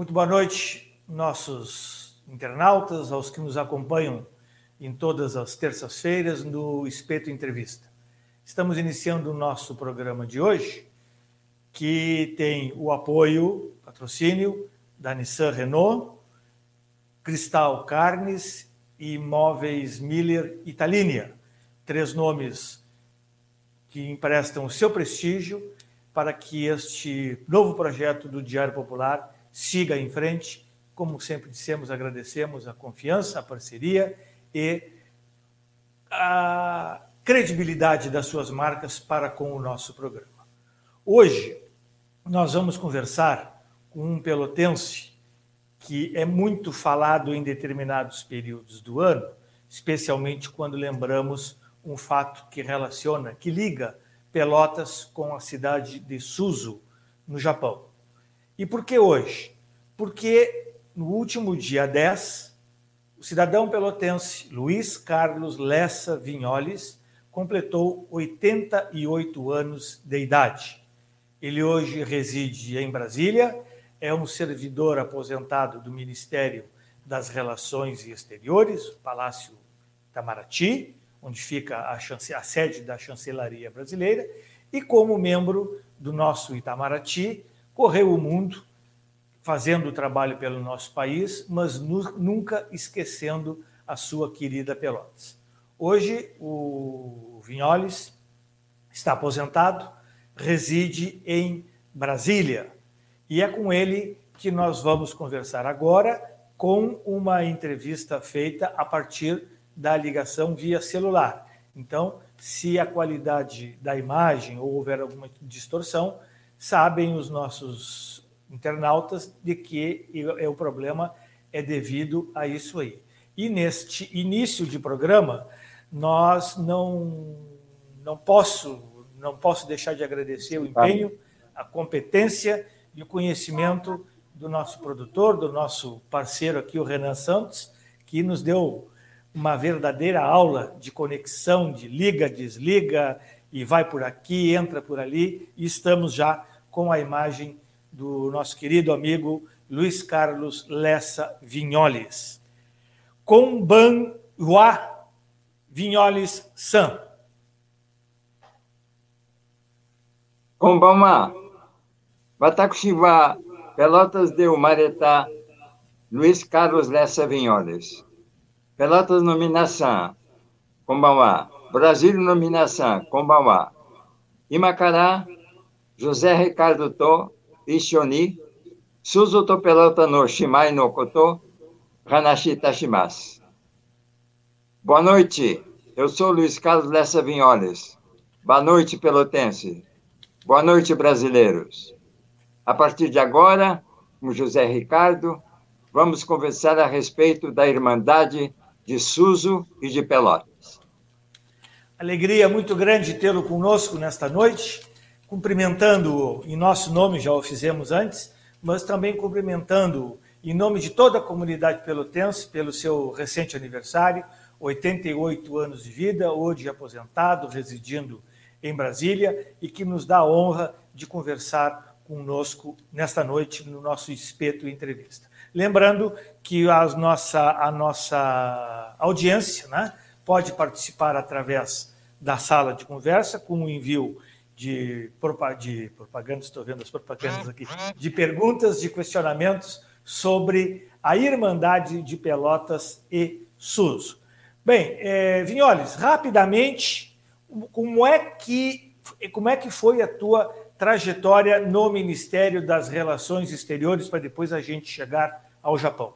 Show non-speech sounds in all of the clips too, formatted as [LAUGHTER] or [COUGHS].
Muito boa noite, nossos internautas, aos que nos acompanham em todas as terças-feiras no Espeto Entrevista. Estamos iniciando o nosso programa de hoje, que tem o apoio, patrocínio da Nissan Renault, Cristal Carnes e Imóveis Miller Italínia. Três nomes que emprestam o seu prestígio para que este novo projeto do Diário Popular siga em frente. Como sempre dissemos, agradecemos a confiança, a parceria e a credibilidade das suas marcas para com o nosso programa. Hoje, nós vamos conversar com um pelotense que é muito falado em determinados períodos do ano, especialmente quando lembramos um fato que relaciona, que liga Pelotas com a cidade de Suzu, no Japão. E por que hoje? Porque no último dia 10, o cidadão pelotense Luiz Carlos Lessa Vinholes completou 88 anos de idade. Ele hoje reside em Brasília, é um servidor aposentado do Ministério das Relações Exteriores, Palácio Itamaraty, onde fica a, a sede da chancelaria brasileira, e como membro do nosso Itamaraty, correu o mundo fazendo o trabalho pelo nosso país, mas nu nunca esquecendo a sua querida Pelotas. Hoje, o Vinholes está aposentado, reside em Brasília, e é com ele que nós vamos conversar agora, com uma entrevista feita a partir da ligação via celular. Então, se a qualidade da imagem ou houver alguma distorção, sabem os nossos internautas de que o problema é devido a isso aí. E neste início de programa, nós não não posso não posso deixar de agradecer o empenho, a competência e o conhecimento do nosso produtor, do nosso parceiro aqui, o Renan Santos, que nos deu uma verdadeira aula de conexão, de liga, desliga e vai por aqui, entra por ali, e estamos já com a imagem do nosso querido amigo Luiz Carlos Lessa Vinholes. Com Ban Hua Vinholes San. Watakushi wa Pelotas de Umaretá, Luiz Carlos Lessa Vinholes. Pelotas nominação, Kombawa. Brasil nominação, Kombawa. Imacará, José Ricardo To, Ishoni, Suzu Pelota no Shimai no Koto, Hanashi Tashimasu. Boa noite, eu sou Luiz Carlos Lessa Vinholes. Boa noite, pelotense. Boa noite, brasileiros. A partir de agora, com José Ricardo, vamos conversar a respeito da Irmandade de Suso e de Pelotas. Alegria muito grande tê-lo conosco nesta noite, cumprimentando-o em nosso nome, já o fizemos antes, mas também cumprimentando-o em nome de toda a comunidade pelotense pelo seu recente aniversário, 88 anos de vida, hoje aposentado, residindo em Brasília e que nos dá a honra de conversar conosco nesta noite no nosso espeto entrevista. Lembrando que a nossa, a nossa audiência né, pode participar através da sala de conversa, com o envio de, de propaganda, estou vendo as propagandas aqui, de perguntas, de questionamentos sobre a Irmandade de Pelotas e SUS. Bem, é, Vinholes, rapidamente, como é que como é que foi a tua trajetória no Ministério das Relações Exteriores para depois a gente chegar ao Japão?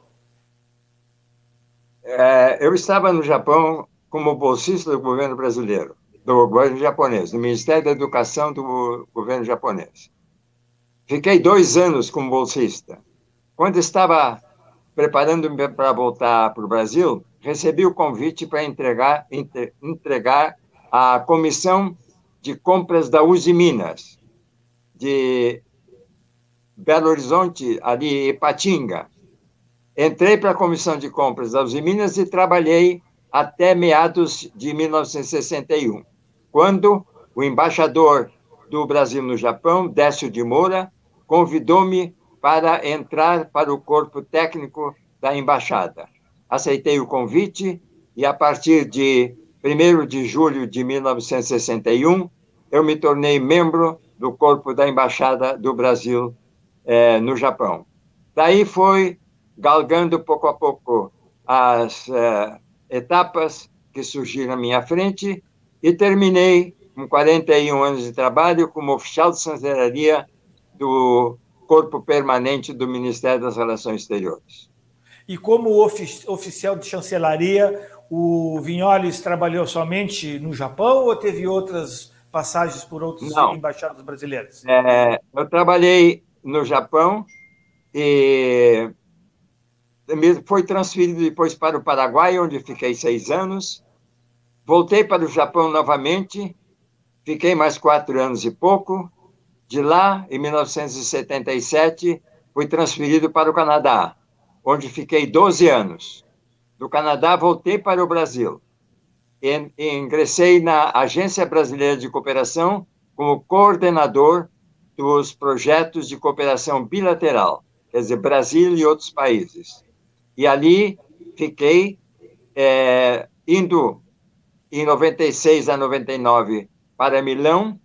É, eu estava no Japão como bolsista do governo brasileiro, do governo japonês, do Ministério da Educação do governo japonês. Fiquei dois anos como bolsista. Quando estava preparando-me para voltar para o Brasil, recebi o convite para entregar, entregar a comissão de compras da Uzi Minas, de Belo Horizonte, ali Ipatinga. Entrei para a comissão de compras da Uzi Minas e trabalhei até meados de 1961, quando o embaixador do Brasil no Japão, Décio de Moura, convidou-me para entrar para o corpo técnico da embaixada. Aceitei o convite e, a partir de 1 de julho de 1961, eu me tornei membro do corpo da embaixada do Brasil eh, no Japão. Daí foi galgando pouco a pouco as eh, etapas que surgiram à minha frente e terminei com 41 anos de trabalho como oficial de chancelaria do corpo permanente do Ministério das Relações Exteriores. E como ofi oficial de chancelaria, o Vinholes trabalhou somente no Japão ou teve outras passagens por outras embaixadas brasileiras? É, eu trabalhei no Japão e foi transferido depois para o Paraguai, onde fiquei seis anos. Voltei para o Japão novamente, fiquei mais quatro anos e pouco. De lá, em 1977, fui transferido para o Canadá, onde fiquei 12 anos. Do Canadá, voltei para o Brasil. E, ingressei na Agência Brasileira de Cooperação como coordenador dos projetos de cooperação bilateral, quer dizer, Brasil e outros países. E ali fiquei é, indo em 96 a 99 para Milão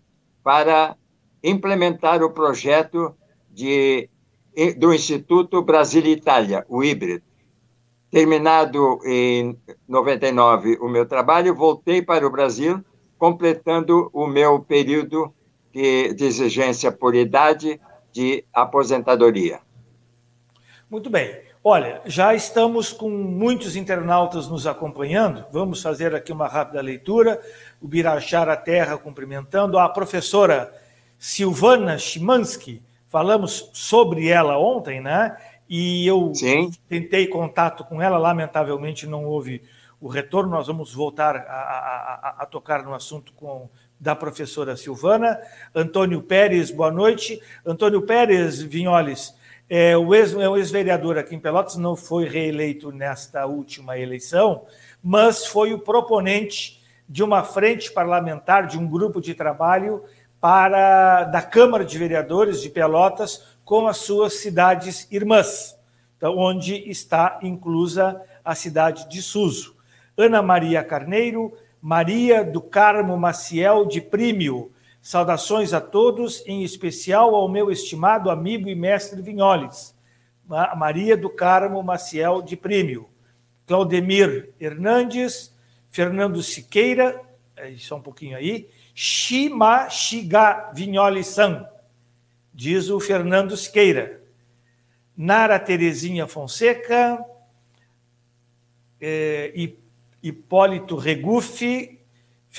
para implementar o projeto de, do Instituto Brasil-Itália, o híbrido. Terminado em 99 o meu trabalho, voltei para o Brasil, completando o meu período de, de exigência por idade de aposentadoria. Muito bem. Olha, já estamos com muitos internautas nos acompanhando. Vamos fazer aqui uma rápida leitura. O Birachara Terra cumprimentando. A professora Silvana Chimansky, falamos sobre ela ontem, né? E eu Sim. tentei contato com ela, lamentavelmente não houve o retorno. Nós vamos voltar a, a, a, a tocar no assunto com da professora Silvana. Antônio Pérez, boa noite. Antônio Pérez Vinholes, é, o ex-vereador ex aqui em Pelotas, não foi reeleito nesta última eleição, mas foi o proponente de uma frente parlamentar, de um grupo de trabalho para da Câmara de Vereadores de Pelotas com as suas cidades irmãs, então, onde está inclusa a cidade de Suso. Ana Maria Carneiro, Maria do Carmo Maciel de Prímio. Saudações a todos, em especial ao meu estimado amigo e mestre Vinholes, Maria do Carmo Maciel de Prímio. Claudemir Hernandes, Fernando Siqueira, é, só um pouquinho aí, Shima Shiga Vinholi-san, diz o Fernando Siqueira. Nara Terezinha Fonseca, é, Hipólito Regufe,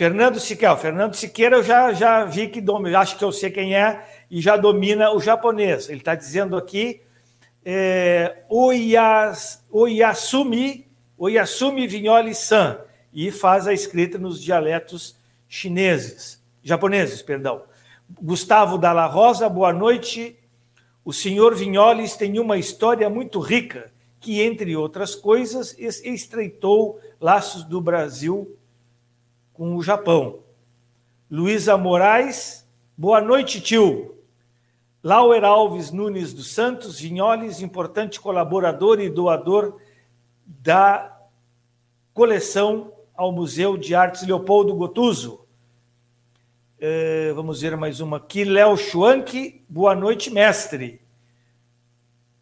Fernando Siqueira. Fernando Siqueira eu já, já vi que domina, acho que eu sei quem é, e já domina o japonês. Ele está dizendo aqui é, Oyas, Oyasumi, Oyasumi Vinholi-san, e faz a escrita nos dialetos chineses, japoneses, perdão. Gustavo Dalla Rosa, boa noite. O senhor Vinholes tem uma história muito rica que, entre outras coisas, estreitou laços do Brasil com o Japão. Luísa Moraes, boa noite, tio. Lauer Alves Nunes dos Santos, Vinholes, importante colaborador e doador da coleção ao Museu de Artes Leopoldo Gotuso. É, vamos ver mais uma aqui. Léo Schwank, boa noite, mestre.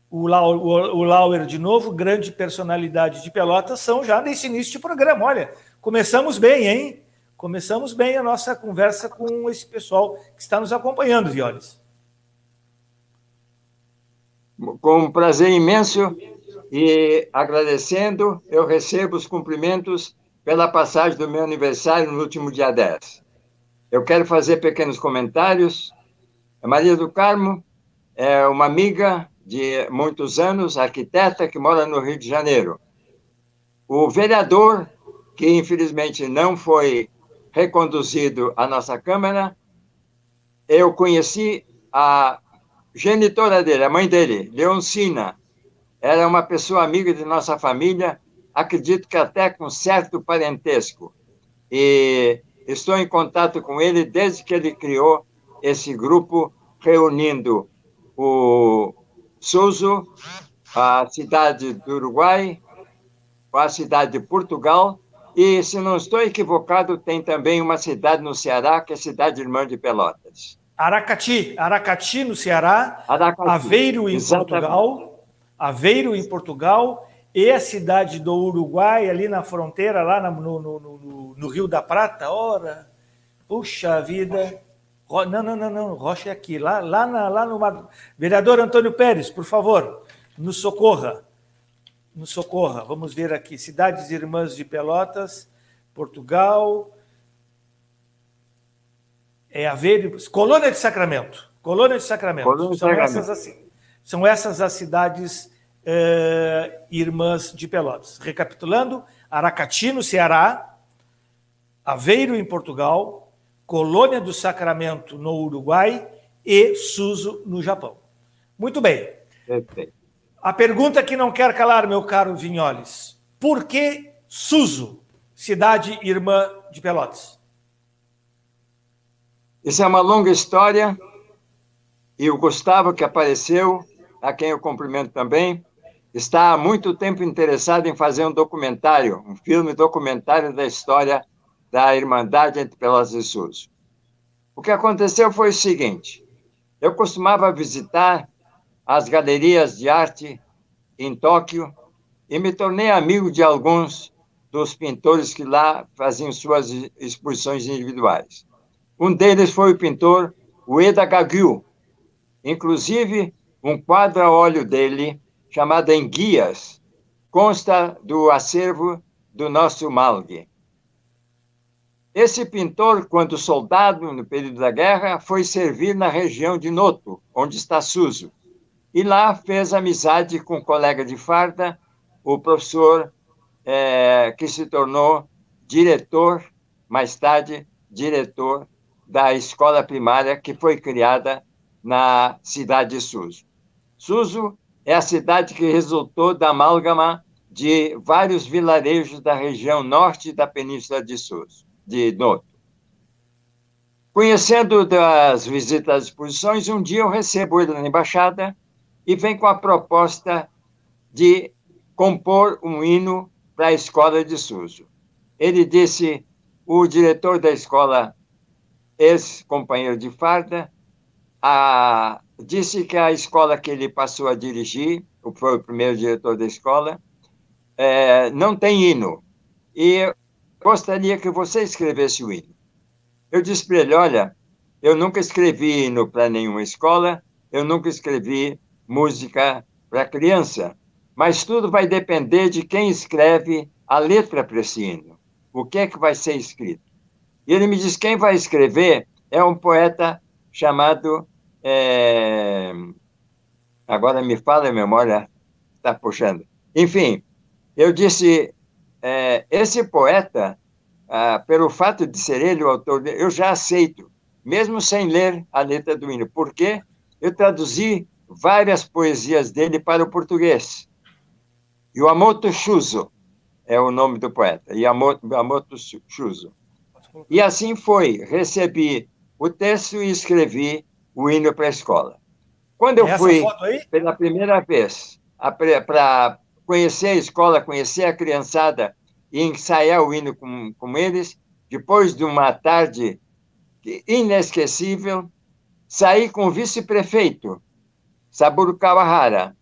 O, Lau, o, o Lauer, de novo, grande personalidade de Pelotas, são já nesse início de programa. Olha, começamos bem, hein? Começamos bem a nossa conversa com esse pessoal que está nos acompanhando, Violes. Com um prazer imenso e agradecendo, eu recebo os cumprimentos pela passagem do meu aniversário no último dia 10. Eu quero fazer pequenos comentários. A Maria do Carmo é uma amiga de muitos anos, arquiteta que mora no Rio de Janeiro. O vereador, que infelizmente não foi reconduzido à nossa Câmara, eu conheci a genitora dele, a mãe dele, Leoncina. Era uma pessoa amiga de nossa família acredito que até com certo parentesco. E estou em contato com ele desde que ele criou esse grupo, reunindo o, Suso, a cidade do Uruguai, a cidade de Portugal, e, se não estou equivocado, tem também uma cidade no Ceará, que é a cidade irmã de Pelotas. Aracati, Aracati no Ceará, Aracati, Aveiro em exatamente. Portugal, Aveiro em Portugal, e a cidade do Uruguai, ali na fronteira, lá no, no, no, no Rio da Prata, ora, puxa vida, não, não, não, não, Rocha é aqui, lá, lá, na, lá no mar... Vereador Antônio Pérez, por favor, nos socorra nos socorra. Vamos ver aqui: Cidades Irmãs de Pelotas, Portugal. É Aveiro, Colônia de Sacramento. Colônia de Sacramento. Colônia de são, Sacramento. Essas, são essas as cidades eh, irmãs de Pelotas. Recapitulando: Aracati, no Ceará, Aveiro, em Portugal, Colônia do Sacramento, no Uruguai e Suzu, no Japão. Muito bem. Perfeito. A pergunta que não quer calar, meu caro Vinholes: por que Suso, cidade irmã de Pelotas? Isso é uma longa história. E o Gustavo, que apareceu, a quem eu cumprimento também, está há muito tempo interessado em fazer um documentário, um filme documentário da história da Irmandade entre Pelotas e Suso. O que aconteceu foi o seguinte: eu costumava visitar as galerias de arte em Tóquio e me tornei amigo de alguns dos pintores que lá faziam suas exposições individuais. Um deles foi o pintor Ueda Gagyu. Inclusive, um quadro a óleo dele, chamado Enguias, consta do acervo do nosso Malgue. Esse pintor, quando soldado no período da guerra, foi servir na região de Noto, onde está Suso. E lá fez amizade com um colega de farda, o professor é, que se tornou diretor, mais tarde, diretor da escola primária que foi criada na cidade de Suso. Suso é a cidade que resultou da amálgama de vários vilarejos da região norte da península de Suso, de Noto. Conhecendo das visitas às exposições, um dia eu recebo ele na embaixada e vem com a proposta de compor um hino para a escola de Suso. Ele disse, o diretor da escola, ex-companheiro de farda, a, disse que a escola que ele passou a dirigir, foi o primeiro diretor da escola, é, não tem hino. E gostaria que você escrevesse o hino. Eu disse para ele: olha, eu nunca escrevi hino para nenhuma escola, eu nunca escrevi música para criança, mas tudo vai depender de quem escreve a letra para esse hino. O que é que vai ser escrito? E ele me diz: quem vai escrever é um poeta chamado. É... Agora me fala a memória, está puxando. Enfim, eu disse: é, esse poeta, ah, pelo fato de ser ele o autor, eu já aceito, mesmo sem ler a letra do hino, porque eu traduzi várias poesias dele para o português. Yamoto Shuzo é o nome do poeta, Yamoto, Shuzo. E assim foi, recebi o texto e escrevi o hino para a escola. Quando eu fui pela primeira vez para conhecer a escola, conhecer a criançada e ensaiar o hino com, com eles, depois de uma tarde inesquecível, saí com o vice-prefeito Saburo Kawahara.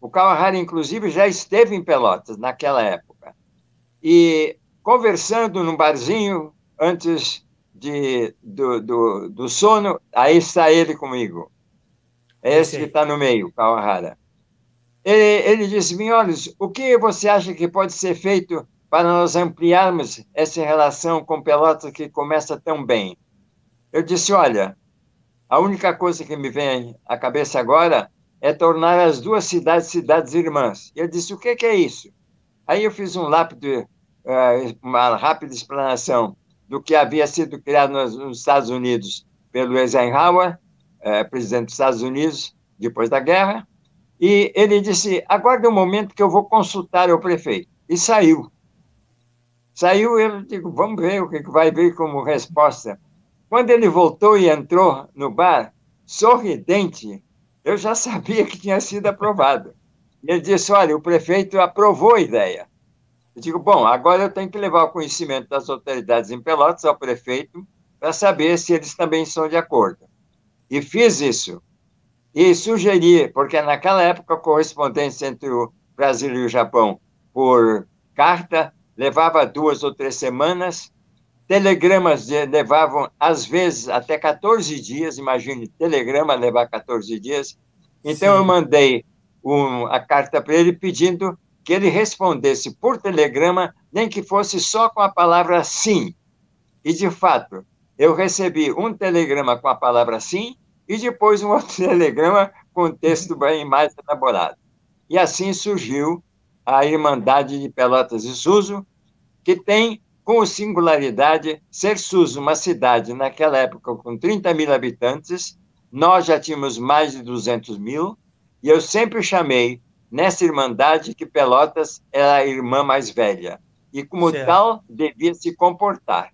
O Kawahara, inclusive, já esteve em Pelotas naquela época. E conversando num barzinho antes de, do, do, do sono, aí está ele comigo. É esse que está no meio, Kawahara. Ele, ele disse, Vinholes, o que você acha que pode ser feito para nós ampliarmos essa relação com Pelotas que começa tão bem? Eu disse, olha, a única coisa que me vem à cabeça agora é tornar as duas cidades cidades irmãs. E ele disse: o que, que é isso? Aí eu fiz um lápido, eh, uma rápida explanação do que havia sido criado nos Estados Unidos pelo Eisenhower, eh, presidente dos Estados Unidos, depois da guerra, e ele disse: aguarde um momento que eu vou consultar o prefeito. E saiu. Saiu, eu digo: vamos ver o que vai vir como resposta. Quando ele voltou e entrou no bar, sorridente, eu já sabia que tinha sido aprovado. E ele disse: Olha, o prefeito aprovou a ideia. Eu digo: Bom, agora eu tenho que levar o conhecimento das autoridades em Pelotas ao prefeito para saber se eles também estão de acordo. E fiz isso. E sugeri, porque naquela época a correspondência entre o Brasil e o Japão por carta levava duas ou três semanas, telegramas levavam, às vezes, até 14 dias, imagine, telegrama levar 14 dias. Então, Sim. eu mandei um, a carta para ele pedindo que ele respondesse por telegrama, nem que fosse só com a palavra sim. E, de fato, eu recebi um telegrama com a palavra sim e depois um [LAUGHS] outro telegrama com texto bem mais elaborado. E assim surgiu a Irmandade de Pelotas e Suso, que tem com singularidade ser Suso uma cidade, naquela época, com 30 mil habitantes, nós já tínhamos mais de 200 mil, e eu sempre chamei nessa Irmandade que Pelotas era a irmã mais velha, e como certo. tal, devia se comportar.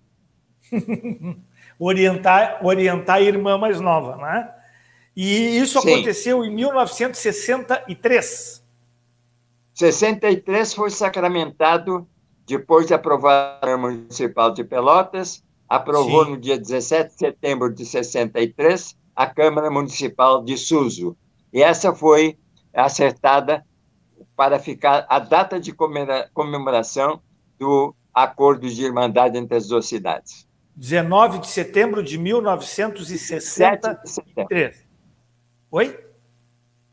[LAUGHS] orientar, orientar a irmã mais nova, né? E isso Sim. aconteceu em 1963. 63 foi sacramentado depois de aprovar a Municipal de Pelotas, aprovou Sim. no dia 17 de setembro de 63 a Câmara Municipal de Suso. E essa foi acertada para ficar a data de comemoração do acordo de irmandade entre as duas cidades. 19 de setembro de 1963. Oi?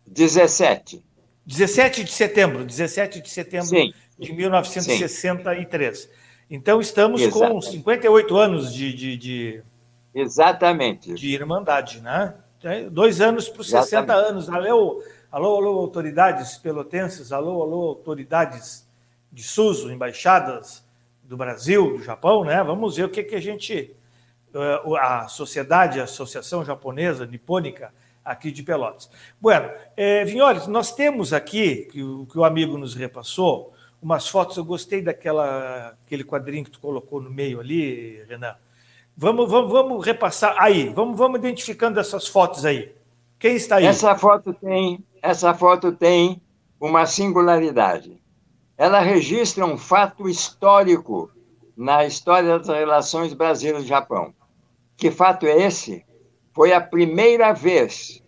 17. 17 de setembro, 17 de setembro Sim de 1963. Sim. Então, estamos Exatamente. com 58 anos de, de, de, Exatamente. de Irmandade, né? Dois anos para os 60 anos. Alô, alô, alô, autoridades pelotenses, alô, alô, autoridades de SUSO, embaixadas do Brasil, do Japão, né? Vamos ver o que, que a gente, eh, a sociedade, a Associação Japonesa Nipônica, aqui de Pelotas. Bueno, é, Vinholes, nós temos aqui, que o, que o amigo nos repassou, umas fotos. Eu gostei daquela aquele quadrinho que tu colocou no meio ali, Renan. Vamos, vamos, vamos repassar aí. Vamos, vamos identificando essas fotos aí. Quem está aí? Essa foto tem, essa foto tem uma singularidade. Ela registra um fato histórico na história das relações Brasil-Japão. Que fato é esse? Foi a primeira vez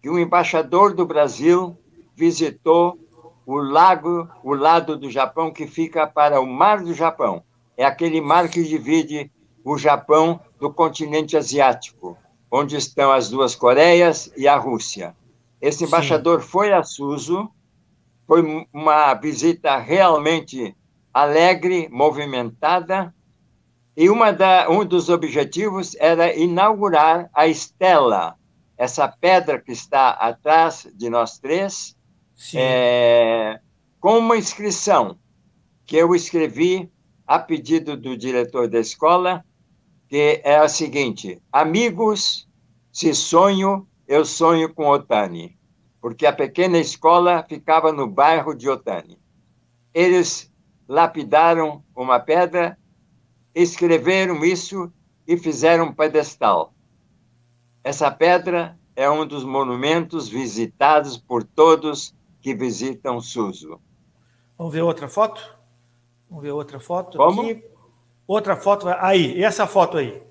que um embaixador do Brasil visitou o lago, o lado do Japão que fica para o Mar do Japão. É aquele mar que divide o Japão do continente asiático, onde estão as duas Coreias e a Rússia. Esse embaixador Sim. foi a Suzu, foi uma visita realmente alegre, movimentada, e uma da, um dos objetivos era inaugurar a estela, essa pedra que está atrás de nós três, é, com uma inscrição que eu escrevi a pedido do diretor da escola, que é a seguinte: Amigos, se sonho, eu sonho com Otani, porque a pequena escola ficava no bairro de Otani. Eles lapidaram uma pedra, escreveram isso e fizeram um pedestal. Essa pedra é um dos monumentos visitados por todos que visitam Suso. Vamos ver outra foto? Vamos ver outra foto Como? aqui. Outra foto aí, essa foto aí?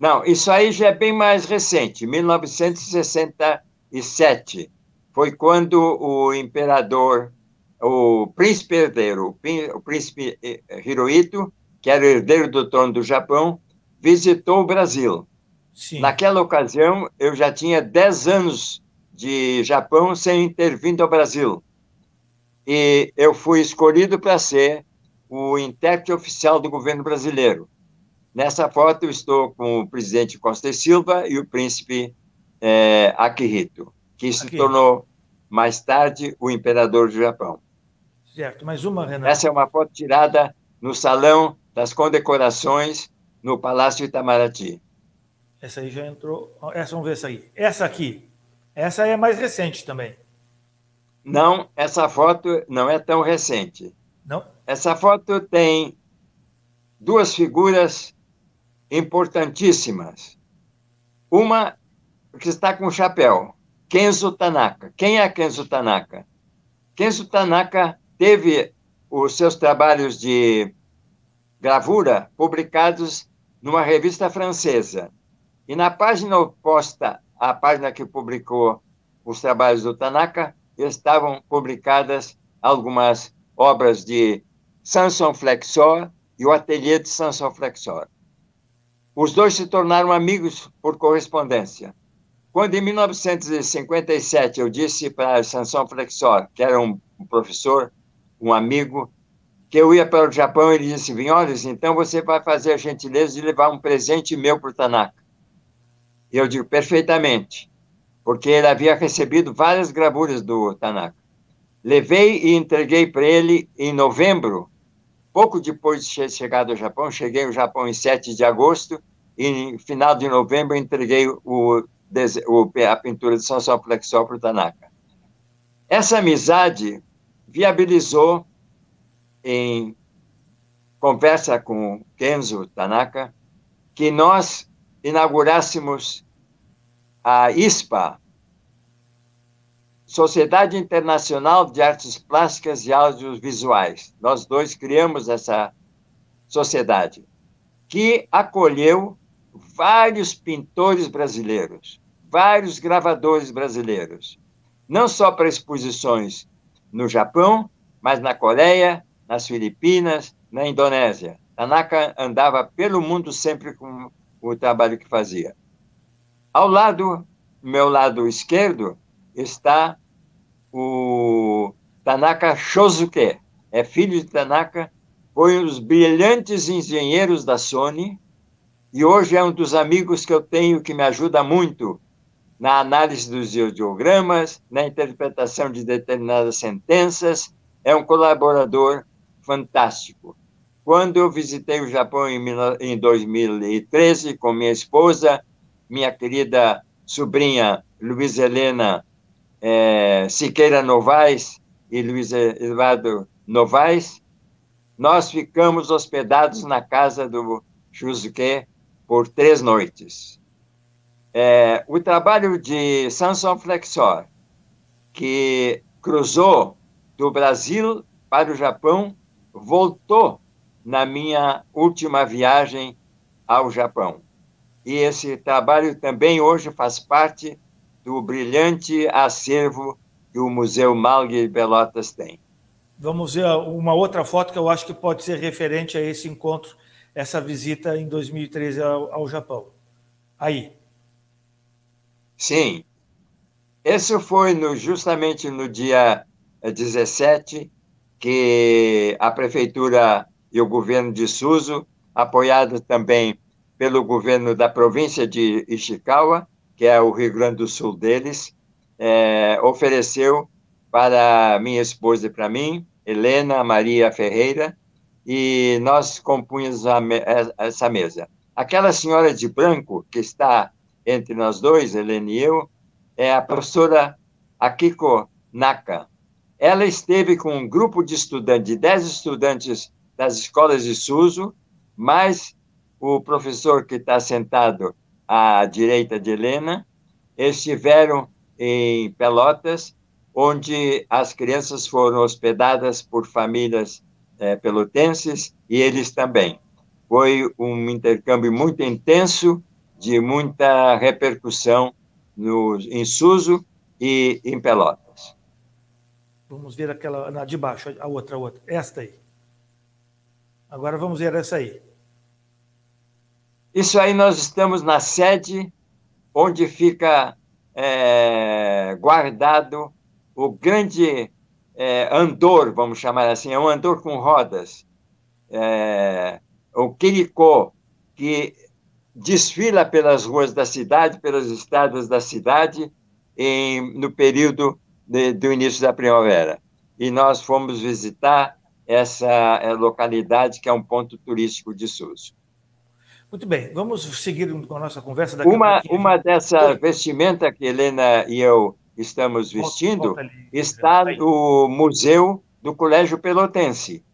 Não, isso aí já é bem mais recente, 1967. Foi quando o imperador, o príncipe herdeiro, o príncipe eh, Hirohito, que era o herdeiro do trono do Japão, visitou o Brasil. Sim. Naquela ocasião, eu já tinha 10 anos de Japão sem ter vindo ao Brasil. E eu fui escolhido para ser o intérprete oficial do governo brasileiro. Nessa foto, eu estou com o presidente Costa e Silva e o príncipe é, Akihito, que se Aqui. tornou mais tarde o imperador do Japão. Certo, mais uma, Renato. Essa é uma foto tirada no Salão das Condecorações, no Palácio Itamaraty. Essa aí já entrou. Essa, vamos ver essa aí. Essa aqui. Essa é mais recente também. Não, essa foto não é tão recente. Não? Essa foto tem duas figuras importantíssimas. Uma que está com chapéu. Kenzo Tanaka. Quem é Kenzo Tanaka? Kenzo Tanaka teve os seus trabalhos de gravura publicados numa revista francesa. E na página oposta à página que publicou os trabalhos do Tanaka, estavam publicadas algumas obras de Samson Flexor e o ateliê de Samson Flexor. Os dois se tornaram amigos por correspondência. Quando, em 1957, eu disse para Samson Flexor, que era um professor, um amigo, que eu ia para o Japão, ele disse, Vinholes, então você vai fazer a gentileza de levar um presente meu para o Tanaka. E eu digo, perfeitamente, porque ele havia recebido várias gravuras do Tanaka. Levei e entreguei para ele em novembro, pouco depois de ter chegado ao Japão, cheguei ao Japão em 7 de agosto, e no final de novembro entreguei o, o a pintura de São Flexor para o Tanaka. Essa amizade viabilizou em conversa com Kenzo Tanaka, que nós inaugurássemos a ISPA, Sociedade Internacional de Artes Plásticas e Audiovisuais. Nós dois criamos essa sociedade, que acolheu vários pintores brasileiros, vários gravadores brasileiros, não só para exposições no Japão, mas na Coreia, nas Filipinas, na Indonésia. Tanaka andava pelo mundo sempre com o trabalho que fazia. Ao lado, meu lado esquerdo, está o Tanaka Shosuke. É filho de Tanaka, foi um dos brilhantes engenheiros da Sony e hoje é um dos amigos que eu tenho que me ajuda muito na análise dos ideogramas, na interpretação de determinadas sentenças. É um colaborador fantástico. Quando eu visitei o Japão em 2013 com minha esposa, minha querida sobrinha Luiz Helena é, Siqueira Novaes e Luiz Eduardo Novaes, nós ficamos hospedados na casa do Shusuke por três noites. É, o trabalho de Samson Flexor, que cruzou do Brasil para o Japão voltou na minha última viagem ao Japão. E esse trabalho também hoje faz parte do brilhante acervo que o Museu Malgue Pelotas tem. Vamos ver uma outra foto que eu acho que pode ser referente a esse encontro, essa visita em 2013 ao, ao Japão. Aí. Sim. Esse foi no, justamente no dia 17 que a prefeitura e o governo de Suzu, apoiado também pelo governo da província de Ishikawa, que é o Rio Grande do Sul deles, é, ofereceu para minha esposa e para mim, Helena Maria Ferreira, e nós compunhamos a, essa mesa. Aquela senhora de branco que está entre nós dois, Helena e eu, é a professora Akiko Naka, ela esteve com um grupo de estudantes, de 10 estudantes das escolas de Suso, mais o professor que está sentado à direita de Helena, estiveram em Pelotas, onde as crianças foram hospedadas por famílias é, pelotenses e eles também. Foi um intercâmbio muito intenso, de muita repercussão no, em Suso e em Pelotas. Vamos ver aquela na de baixo, a outra, a outra. Esta aí. Agora vamos ver essa aí. Isso aí nós estamos na sede onde fica é, guardado o grande é, andor, vamos chamar assim, é um andor com rodas, é, o Quiricó, que desfila pelas ruas da cidade, pelas estradas da cidade, em, no período de, do início da primavera. E nós fomos visitar essa eh, localidade que é um ponto turístico de Suso. Muito bem, vamos seguir com a nossa conversa. Daqui uma, uma dessa vestimenta que Helena e eu estamos vestindo está no Museu do Colégio Pelotense,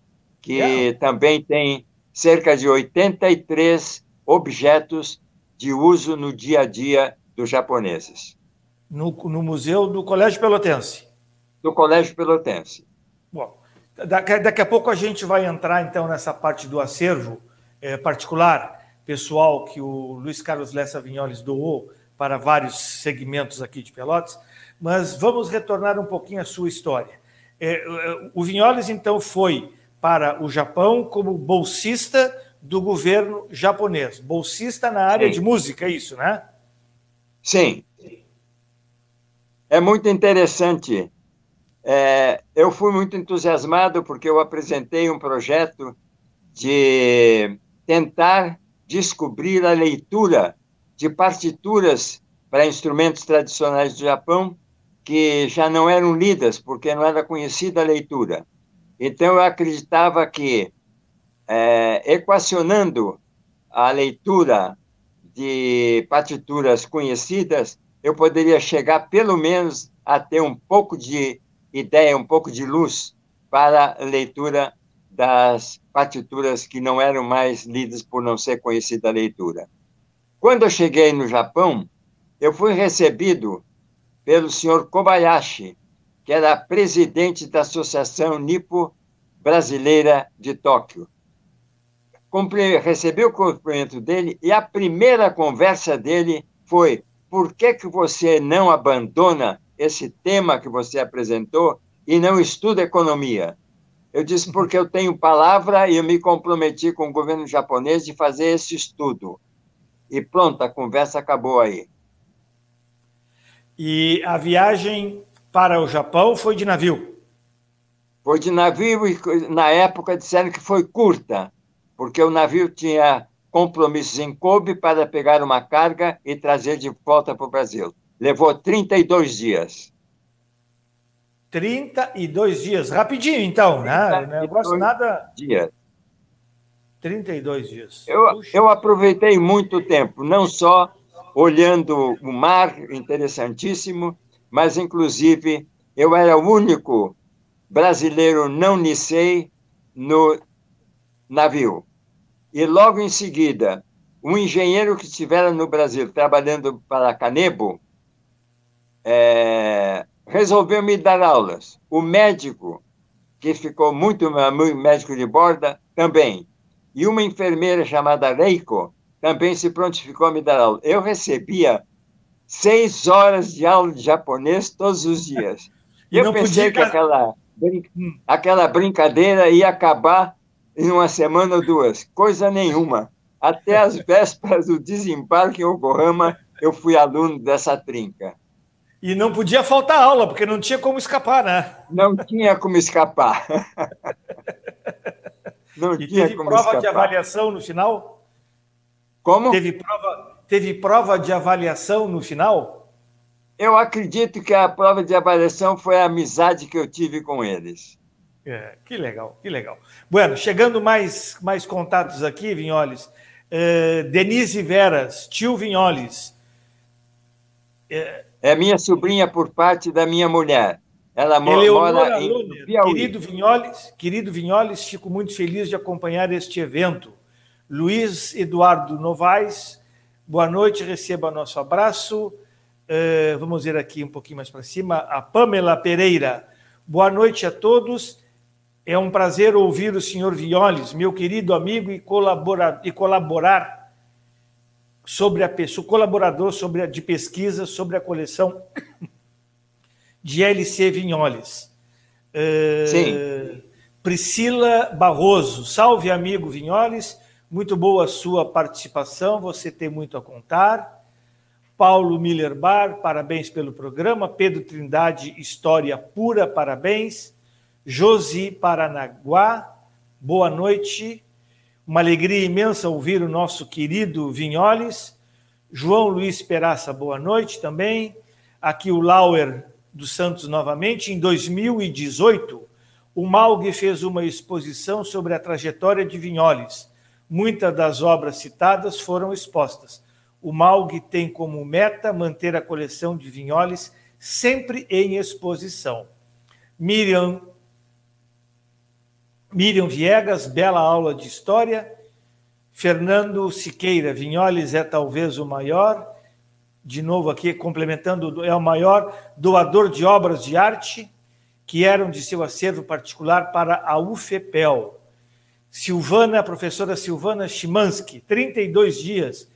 que é. também tem cerca de 83 objetos de uso no dia a dia dos japoneses. No, no Museu do Colégio Pelotense. Do Colégio Pelotense. Bom, daqui, a pouco a gente vai entrar, então, nessa parte do acervo é, particular, pessoal, que o Luiz Carlos Lessa Vinholes doou para vários segmentos aqui de Pelotas, mas vamos retornar um pouquinho à sua história. É, o Vinholes, então, foi para o Japão como bolsista do governo japonês. Bolsista na área Sim. de música, é isso, né? Sim. É muito interessante. É, eu fui muito entusiasmado porque eu apresentei um projeto de tentar descobrir a leitura de partituras para instrumentos tradicionais do Japão que já não eram lidas, porque não era conhecida a leitura. Então, eu acreditava que, é, equacionando a leitura de partituras conhecidas, eu poderia chegar, pelo menos, a ter um pouco de ideia, um pouco de luz para a leitura das partituras que não eram mais lidas por não ser conhecida a leitura. Quando eu cheguei no Japão, eu fui recebido pelo senhor Kobayashi, que era presidente da Associação Nipo Brasileira de Tóquio. Recebi o cumprimento dele e a primeira conversa dele foi: por que, que você não abandona esse tema que você apresentou e não estuda economia? Eu disse: porque eu tenho palavra e eu me comprometi com o governo japonês de fazer esse estudo. E pronto, a conversa acabou aí. E a viagem para o Japão foi de navio? Foi de navio e, na época, disseram que foi curta, porque o navio tinha compromissos em Kobe para pegar uma carga e trazer de volta para o Brasil. Levou 32 dias. 32 dias. Rapidinho, então, né? Negócio nada. Dias. 32 dias. Eu, eu aproveitei muito tempo, não só olhando o mar, interessantíssimo, mas, inclusive, eu era o único brasileiro não Nisei no navio. E logo em seguida, um engenheiro que estivera no Brasil trabalhando para Canebo é, resolveu me dar aulas. O médico, que ficou muito, médico de borda, também. E uma enfermeira chamada Reiko também se prontificou a me dar aula. Eu recebia seis horas de aula de japonês todos os dias. E eu pensei podia... que aquela, hum. aquela brincadeira ia acabar em uma semana ou duas. Coisa nenhuma. Até as vésperas do desembarque em Yokohama, eu fui aluno dessa trinca. E não podia faltar aula, porque não tinha como escapar, né? Não tinha como escapar. [LAUGHS] não e tinha teve como prova escapar. de avaliação no final? Como? Teve prova, teve prova de avaliação no final? Eu acredito que a prova de avaliação foi a amizade que eu tive com eles. É, que legal, que legal. Bueno, chegando mais, mais contatos aqui, Vinholes. Uh, Denise Veras, tio Vinholes. Uh, é minha sobrinha por parte da minha mulher. Ela mora em Piauí. Querido Vinholes, querido Vinholes, fico muito feliz de acompanhar este evento. Luiz Eduardo Novaes, boa noite, receba nosso abraço. Uh, vamos ver aqui um pouquinho mais para cima. A Pamela Pereira, boa noite a todos. É um prazer ouvir o senhor Violes, meu querido amigo, e, colaborar, e colaborar sobre a pessoa, colaborador sobre a, de pesquisa sobre a coleção [COUGHS] de LC Vinholes. Uh, Sim. Priscila Barroso, salve amigo Vinholes, muito boa a sua participação, você tem muito a contar. Paulo Miller Bar, parabéns pelo programa. Pedro Trindade, História Pura, parabéns. Josi Paranaguá, boa noite. Uma alegria imensa ouvir o nosso querido Vinholes. João Luiz Peraça, boa noite também. Aqui o Lauer dos Santos novamente. Em 2018, o Malgue fez uma exposição sobre a trajetória de Vinholes. Muitas das obras citadas foram expostas. O Malgue tem como meta manter a coleção de Vinholes sempre em exposição. Miriam Miriam Viegas, bela aula de história. Fernando Siqueira, Vinholes é talvez o maior. de novo aqui, complementando, é o maior doador de obras de arte que eram de seu acervo particular para a UFEPEL. Silvana, professora Silvana Chimansky, 32 dias.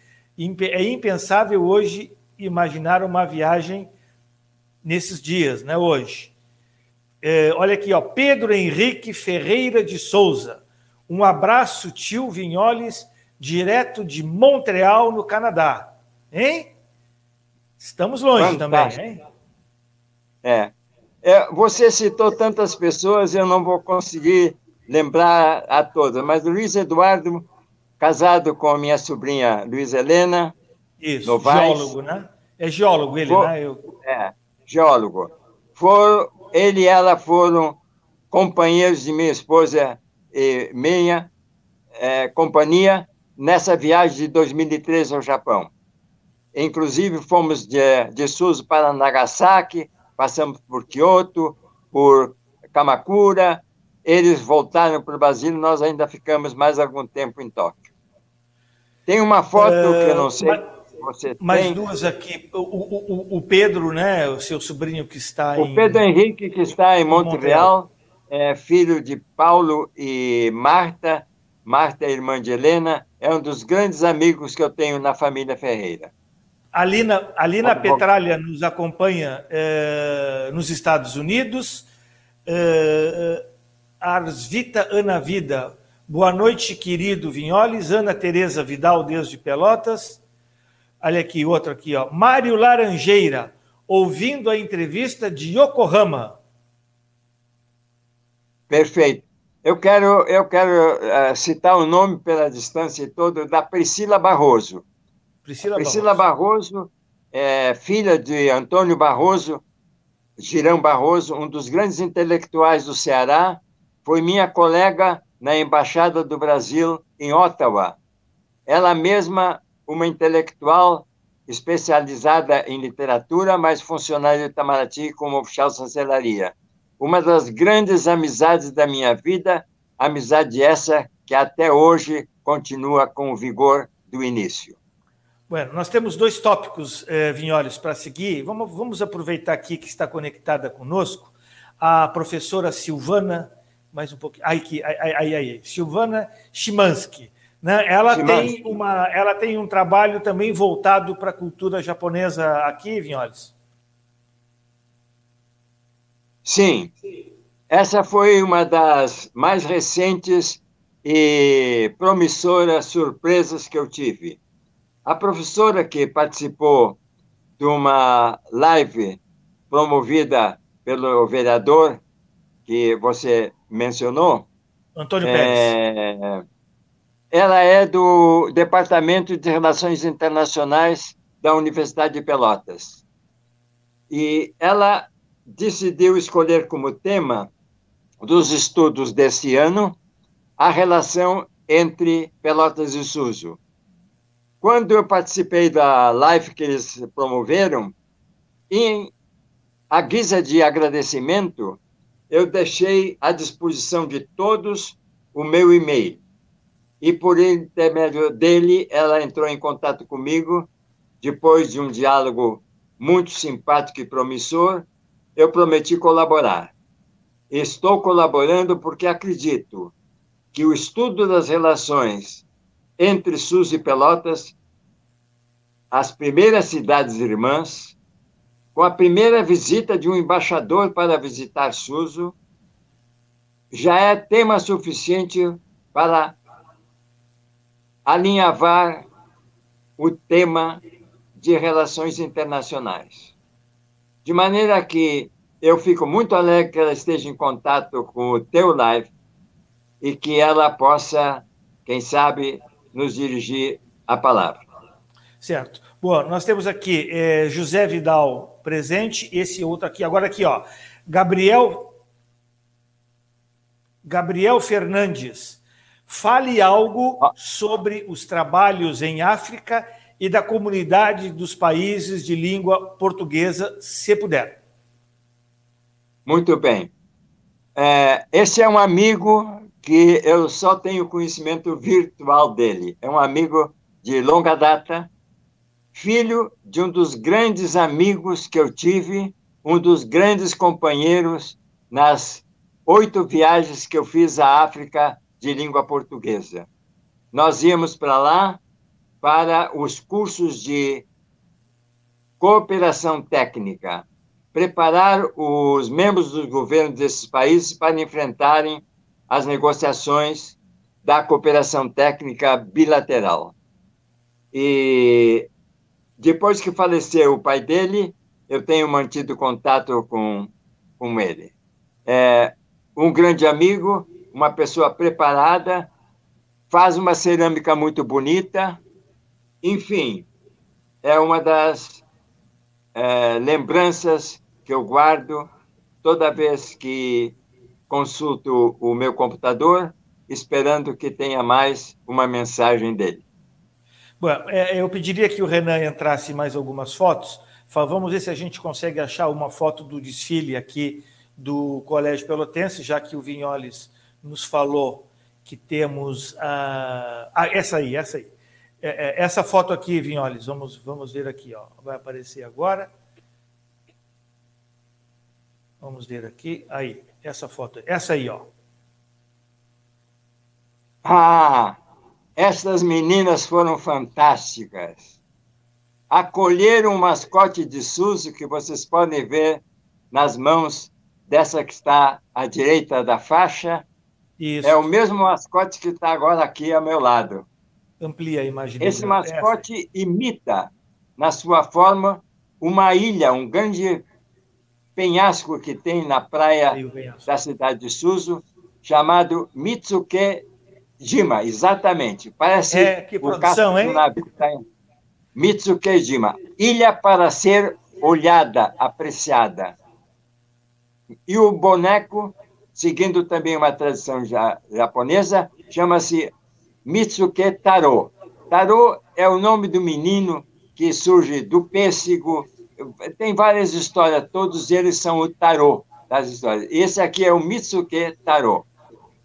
É impensável hoje imaginar uma viagem nesses dias, né, hoje. É, olha aqui, ó, Pedro Henrique Ferreira de Souza. Um abraço, tio Vinholes, direto de Montreal, no Canadá. Hein? Estamos longe Fantástico. também, hein? É. é. Você citou tantas pessoas, eu não vou conseguir lembrar a todas, mas Luiz Eduardo, casado com a minha sobrinha Luiz Helena. Isso, Novaes, geólogo, né? É geólogo ele, né? Eu... É, geólogo. For, ele e ela foram companheiros de minha esposa e minha é, companhia nessa viagem de 2013 ao Japão. Inclusive, fomos de, de Suzu para Nagasaki, passamos por Kyoto, por Kamakura. Eles voltaram para o Brasil, nós ainda ficamos mais algum tempo em Tóquio. Tem uma foto que eu não sei. Mas, você mais tem. duas aqui. O, o, o, Pedro, né, o seu sobrinho que está o em. O Pedro Henrique, que está em Montreal, Montreal, é filho de Paulo e Marta. Marta é irmã de Helena, é um dos grandes amigos que eu tenho na família Ferreira. A Lina, a Lina Petralha nos acompanha eh, nos Estados Unidos. Eh, Arsvita Ana Vida, boa noite, querido Vinholes. Ana Tereza Vidal, desde Pelotas. Olha aqui, outro aqui, ó. Mário Laranjeira, ouvindo a entrevista de Yokohama. Perfeito. Eu quero, eu quero uh, citar o nome pela distância toda da Priscila Barroso. Priscila, Priscila Barroso, Barroso é filha de Antônio Barroso, Girão Barroso, um dos grandes intelectuais do Ceará, foi minha colega na Embaixada do Brasil em Ottawa. Ela mesma, uma intelectual especializada em literatura, mas funcionária de Itamaraty como oficial de chancelaria. Uma das grandes amizades da minha vida, amizade essa que até hoje continua com o vigor do início. Bueno, nós temos dois tópicos, eh, Vinholes, para seguir. Vamos, vamos aproveitar aqui que está conectada conosco a professora Silvana, mais um pouquinho, aí, aí, aí, aí Silvana Chimansky. Né? Ela, tem uma, ela tem um trabalho também voltado para a cultura japonesa aqui, Vinholes? Sim. Essa foi uma das mais recentes e promissoras surpresas que eu tive a professora que participou de uma live promovida pelo vereador que você mencionou, Antônio Pérez. Ela é do Departamento de Relações Internacionais da Universidade de Pelotas. E ela decidiu escolher como tema dos estudos desse ano a relação entre Pelotas e Suso. Quando eu participei da live que eles promoveram, em a guisa de agradecimento, eu deixei à disposição de todos o meu e-mail. E por intermédio dele, ela entrou em contato comigo. Depois de um diálogo muito simpático e promissor, eu prometi colaborar. Estou colaborando porque acredito que o estudo das relações entre SUS e Pelotas, as primeiras cidades irmãs, com a primeira visita de um embaixador para visitar Suso, já é tema suficiente para alinhavar o tema de relações internacionais. De maneira que eu fico muito alegre que ela esteja em contato com o teu live e que ela possa, quem sabe, nos dirigir a palavra. Certo. Bom, nós temos aqui é, José Vidal presente, esse outro aqui, agora aqui, ó, Gabriel Gabriel Fernandes. Fale algo ah. sobre os trabalhos em África e da comunidade dos países de língua portuguesa, se puder. Muito bem. É, esse é um amigo que eu só tenho conhecimento virtual dele. É um amigo de longa data filho de um dos grandes amigos que eu tive, um dos grandes companheiros nas oito viagens que eu fiz à África de língua portuguesa. Nós íamos para lá para os cursos de cooperação técnica, preparar os membros dos governos desses países para enfrentarem as negociações da cooperação técnica bilateral. E depois que faleceu o pai dele, eu tenho mantido contato com, com ele. É um grande amigo, uma pessoa preparada, faz uma cerâmica muito bonita, enfim, é uma das é, lembranças que eu guardo toda vez que consulto o meu computador, esperando que tenha mais uma mensagem dele. Bom, é, eu pediria que o Renan entrasse mais algumas fotos. Vamos ver se a gente consegue achar uma foto do desfile aqui do Colégio Pelotense, já que o Vinholes nos falou que temos a... ah, essa aí, essa aí. É, é, essa foto aqui, Vinholes, vamos, vamos ver aqui, ó. vai aparecer agora. Vamos ver aqui, aí, essa foto, essa aí, ó. Ah, essas meninas foram fantásticas. Acolheram um mascote de Suzy que vocês podem ver nas mãos dessa que está à direita da faixa. Isso. É o mesmo mascote que está agora aqui ao meu lado amplia a imagem. Esse mascote imita, na sua forma, uma ilha, um grande penhasco que tem na praia da cidade de Suzu, chamado Mitsuke Jima, exatamente. Parece é, que produção, hein? navio tá Mitsuke Jima, ilha para ser olhada, apreciada. E o boneco, seguindo também uma tradição japonesa, chama-se Mitsuke Taro. Taro é o nome do menino que surge do pêssego. Tem várias histórias, todos eles são o Taro das histórias. Esse aqui é o Mitsuke Taro.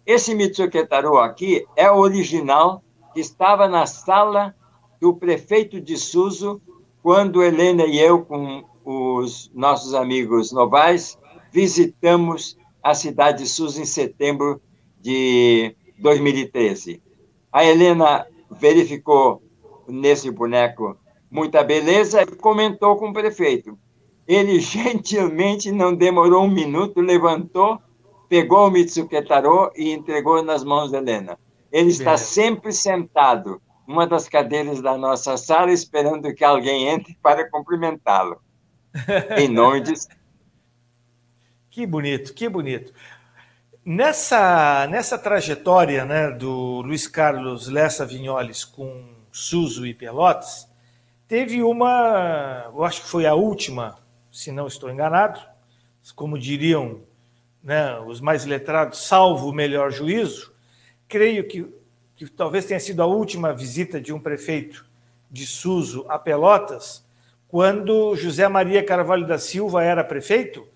Esse Mitsuke Taro aqui é o original que estava na sala do prefeito de Suzu quando Helena e eu, com os nossos amigos novais, visitamos a cidade de Suzu em setembro de 2013. A Helena verificou nesse boneco muita beleza e comentou com o prefeito. Ele [LAUGHS] gentilmente não demorou um minuto, levantou, pegou o Mitsuketaro e entregou nas mãos da Helena. Ele está sempre sentado numa das cadeiras da nossa sala, esperando que alguém entre para cumprimentá-lo. [LAUGHS] Em nome de. Que bonito, que bonito. Nessa, nessa trajetória né, do Luiz Carlos Lessa Vinholes com Suzo e Pelotas, teve uma, eu acho que foi a última, se não estou enganado, como diriam né, os mais letrados, salvo o melhor juízo, creio que, que talvez tenha sido a última visita de um prefeito de Suzo a Pelotas, quando José Maria Carvalho da Silva era prefeito,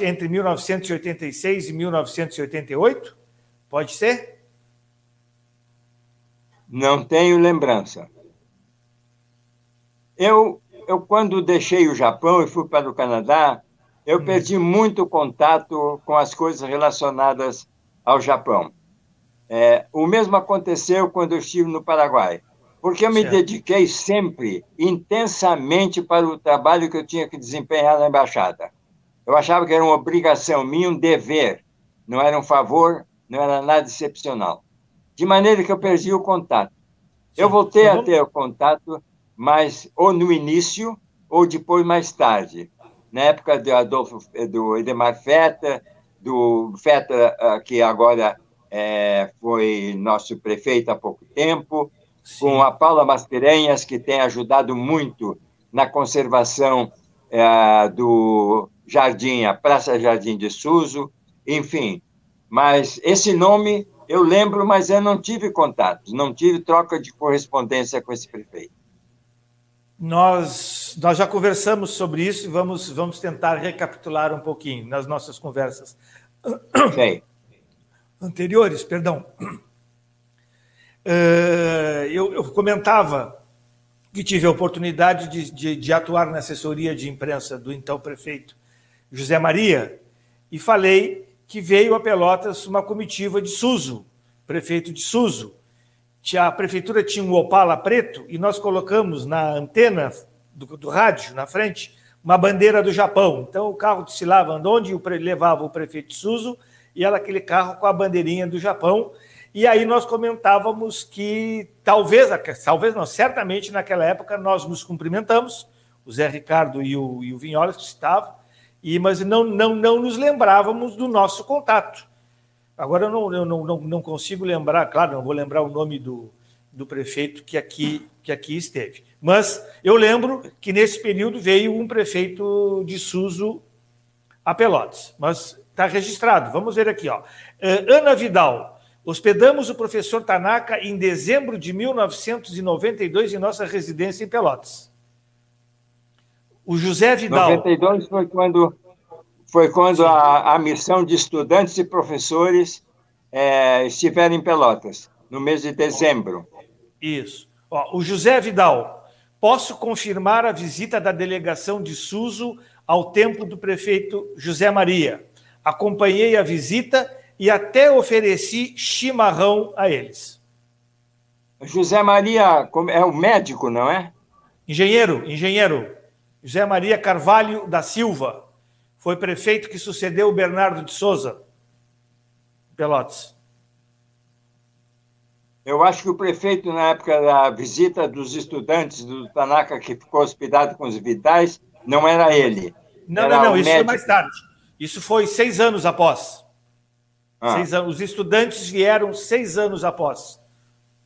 entre 1986 e 1988? Pode ser? Não tenho lembrança. Eu, eu quando deixei o Japão e fui para o Canadá, eu hum. perdi muito contato com as coisas relacionadas ao Japão. É, o mesmo aconteceu quando eu estive no Paraguai, porque eu me certo. dediquei sempre intensamente para o trabalho que eu tinha que desempenhar na embaixada. Eu achava que era uma obrigação minha, um dever, não era um favor, não era nada excepcional. De maneira que eu perdi o contato. Eu voltei a ter o contato, mas ou no início ou depois mais tarde. Na época do Adolfo, do Edemar Feta, do Feta, ah, que agora é, foi nosso prefeito há pouco tempo, Sim. com a Paula Mascarenhas, que tem ajudado muito na conservação é, do Jardim, a Praça Jardim de Suso, enfim. Mas esse nome eu lembro, mas eu não tive contato, não tive troca de correspondência com esse prefeito. Nós, nós já conversamos sobre isso e vamos, vamos tentar recapitular um pouquinho nas nossas conversas [COUGHS] Sim. anteriores. Perdão. Uh, eu, eu comentava que tive a oportunidade de, de, de atuar na assessoria de imprensa do então prefeito José Maria, e falei que veio a Pelotas uma comitiva de Suso, prefeito de Suso. A prefeitura tinha um Opala preto e nós colocamos na antena do, do rádio, na frente, uma bandeira do Japão. Então o carro desfilava onde levava o prefeito de Suso e era aquele carro com a bandeirinha do Japão. E aí nós comentávamos que talvez, talvez não, certamente naquela época nós nos cumprimentamos, o Zé Ricardo e o, e o Vinholas que estavam, e, mas não, não, não nos lembrávamos do nosso contato. Agora eu não, eu não, não, não consigo lembrar, claro, não vou lembrar o nome do, do prefeito que aqui, que aqui esteve. Mas eu lembro que nesse período veio um prefeito de Suso a Pelotas. Mas está registrado. Vamos ver aqui. Ó. Eh, Ana Vidal. Hospedamos o professor Tanaka em dezembro de 1992 em nossa residência em Pelotas. O José Vidal. 92 foi quando, foi quando a, a missão de estudantes e professores é, estiveram em Pelotas, no mês de dezembro. Isso. Ó, o José Vidal. Posso confirmar a visita da delegação de Suso ao templo do prefeito José Maria. Acompanhei a visita e até ofereci chimarrão a eles. José Maria é o médico, não é? Engenheiro, engenheiro. José Maria Carvalho da Silva foi prefeito que sucedeu o Bernardo de Souza, Pelotas. Eu acho que o prefeito, na época da visita dos estudantes do Tanaka, que ficou hospedado com os vitais, não era ele. Não, era não, não, isso médico. foi mais tarde. Isso foi seis anos após. Ah. Seis anos. Os estudantes vieram seis anos após.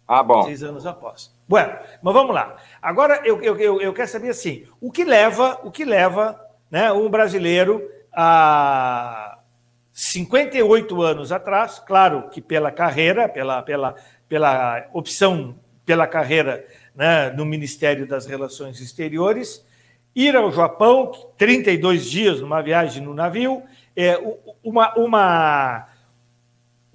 Ah, bom. Seis anos após. Bueno, mas vamos lá. Agora eu, eu, eu, eu quero saber assim, o que leva, o que leva né, um brasileiro a 58 anos atrás, claro que pela carreira, pela, pela, pela opção pela carreira né, no Ministério das Relações Exteriores, ir ao Japão, 32 dias numa viagem no navio, é, uma, uma,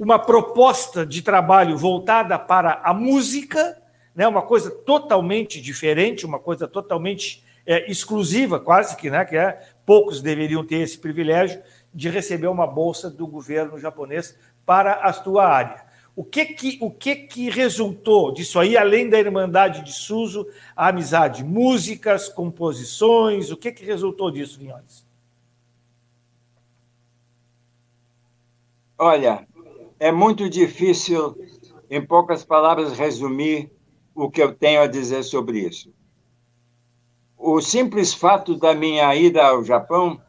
uma proposta de trabalho voltada para a música, né, uma coisa totalmente diferente, uma coisa totalmente é, exclusiva, quase que, né, que é, poucos deveriam ter esse privilégio de receber uma bolsa do governo japonês para a sua área. O que que, o que que resultou disso aí, além da Irmandade de Suso, a amizade? Músicas, composições, o que que resultou disso, Vinhones? Olha, é muito difícil, em poucas palavras, resumir o que eu tenho a dizer sobre isso. O simples fato da minha ida ao Japão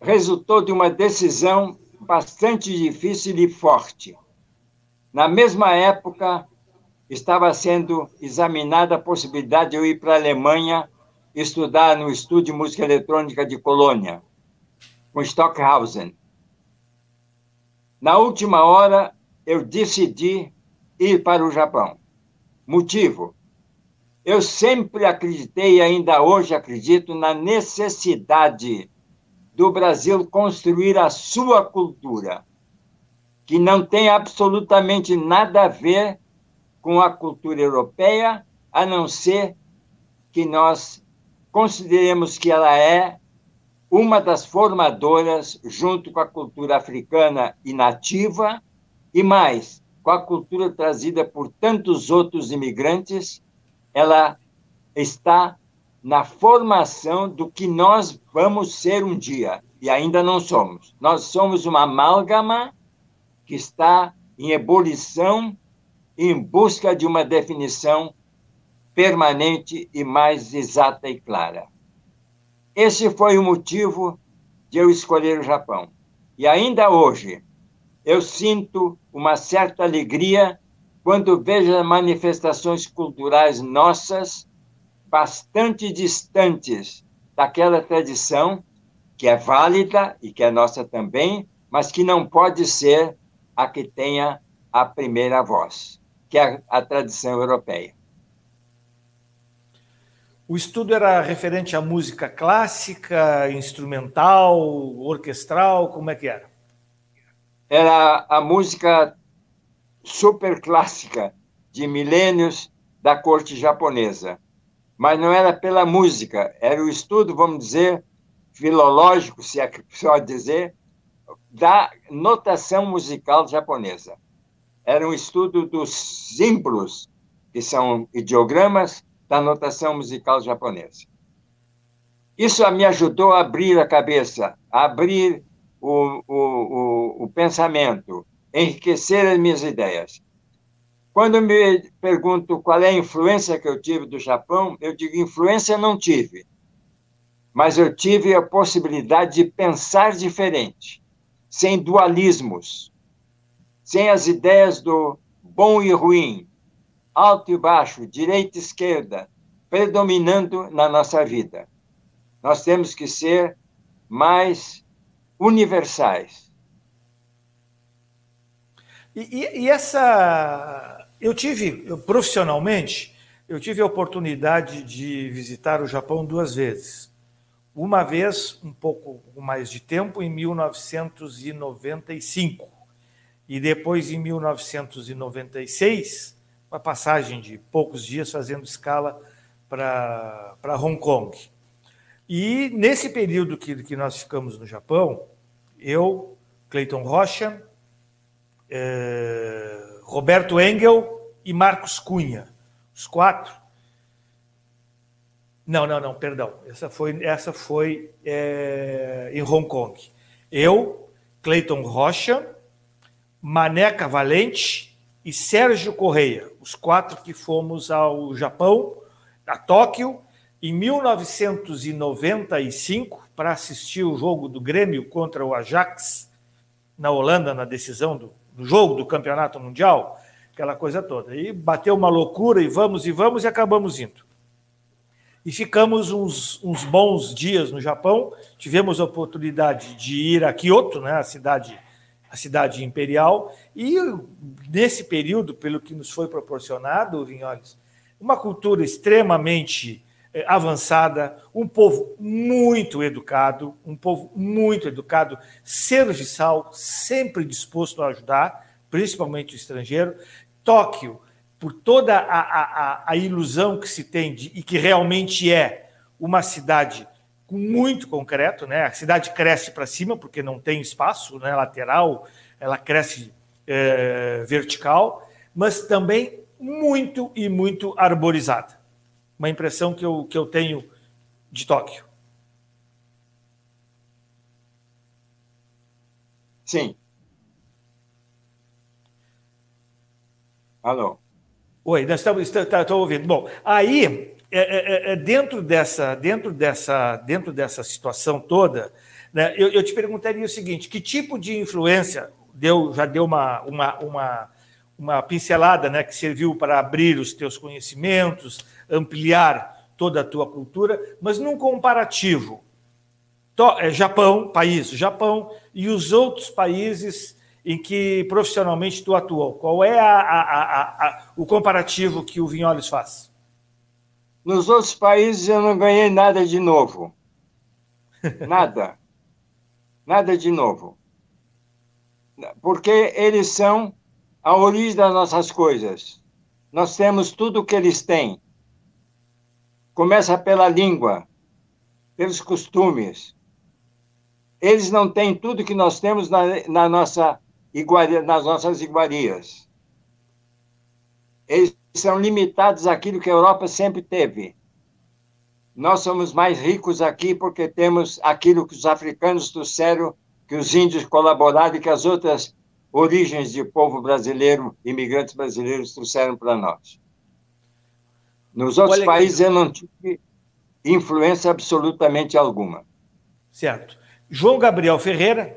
resultou de uma decisão bastante difícil e forte. Na mesma época, estava sendo examinada a possibilidade de eu ir para a Alemanha estudar no Estúdio de Música Eletrônica de Colônia, com Stockhausen. Na última hora, eu decidi ir para o Japão. Motivo: eu sempre acreditei e ainda hoje acredito na necessidade do Brasil construir a sua cultura, que não tem absolutamente nada a ver com a cultura europeia, a não ser que nós consideremos que ela é uma das formadoras, junto com a cultura africana e nativa, e mais, com a cultura trazida por tantos outros imigrantes, ela está na formação do que nós vamos ser um dia, e ainda não somos. Nós somos uma amálgama que está em ebulição em busca de uma definição permanente e mais exata e clara. Esse foi o motivo de eu escolher o Japão. E ainda hoje, eu sinto uma certa alegria quando vejo manifestações culturais nossas bastante distantes daquela tradição que é válida e que é nossa também, mas que não pode ser a que tenha a primeira voz, que é a tradição europeia. O estudo era referente à música clássica, instrumental, orquestral, como é que era? Era a música super clássica de milênios da corte japonesa. Mas não era pela música, era o estudo, vamos dizer, filológico, se é que [LAUGHS] pode dizer, da notação musical japonesa. Era um estudo dos símbolos, que são ideogramas da notação musical japonesa. Isso me ajudou a abrir a cabeça, a abrir o, o, o, o pensamento, enriquecer as minhas ideias. Quando me pergunto qual é a influência que eu tive do Japão, eu digo: influência não tive, mas eu tive a possibilidade de pensar diferente, sem dualismos, sem as ideias do bom e ruim, alto e baixo, direita e esquerda, predominando na nossa vida. Nós temos que ser mais universais. E, e, e essa. Eu tive, eu, profissionalmente, eu tive a oportunidade de visitar o Japão duas vezes. Uma vez, um pouco mais de tempo, em 1995. E depois, em 1996, uma passagem de poucos dias fazendo escala para Hong Kong. E nesse período que, que nós ficamos no Japão, eu, Cleiton Rocha, eh, Roberto Engel e Marcos Cunha, os quatro. Não, não, não, perdão. Essa foi, essa foi é, em Hong Kong. Eu, Cleiton Rocha, Maneca Valente e Sérgio Correia, os quatro que fomos ao Japão, a Tóquio, em 1995 para assistir o jogo do Grêmio contra o Ajax na Holanda na decisão do, do, jogo do Campeonato Mundial, aquela coisa toda. E bateu uma loucura e vamos e vamos e acabamos indo. E ficamos uns, uns bons dias no Japão. Tivemos a oportunidade de ir a Kyoto, né, a cidade a cidade imperial, e nesse período, pelo que nos foi proporcionado, Vinholes, uma cultura extremamente é, avançada, um povo muito educado, um povo muito educado, serviçal, sempre disposto a ajudar, principalmente o estrangeiro. Tóquio, por toda a, a, a ilusão que se tem de, e que realmente é uma cidade muito concreto, né? A cidade cresce para cima porque não tem espaço, né? Lateral, ela cresce é, vertical, mas também muito e muito arborizada uma impressão que eu, que eu tenho de Tóquio. Sim. Alô. Oi, nós estamos, estamos tá, ouvindo. Bom, aí é, é, é, dentro dessa, dentro dessa, dentro dessa situação toda, né, eu, eu, te perguntaria o seguinte: que tipo de influência deu, já deu uma, uma, uma, uma pincelada, né, que serviu para abrir os teus conhecimentos, ampliar toda a tua cultura, mas num comparativo. É, Japão, país, Japão, e os outros países em que profissionalmente tu atuou. Qual é a, a, a, o comparativo que o Vinholes faz? Nos outros países eu não ganhei nada de novo. [LAUGHS] Nada. nada de novo. Porque eles são a origem das nossas coisas. Nós temos tudo o que eles têm. Começa pela língua, pelos costumes. Eles não têm tudo que nós temos na, na nossa iguaria, nas nossas iguarias. Eles são limitados àquilo que a Europa sempre teve. Nós somos mais ricos aqui porque temos aquilo que os africanos trouxeram, que os índios colaboraram e que as outras origens de povo brasileiro, imigrantes brasileiros trouxeram para nós. Nos outros Olha países eu não tive influência absolutamente alguma. Certo. João Gabriel Ferreira,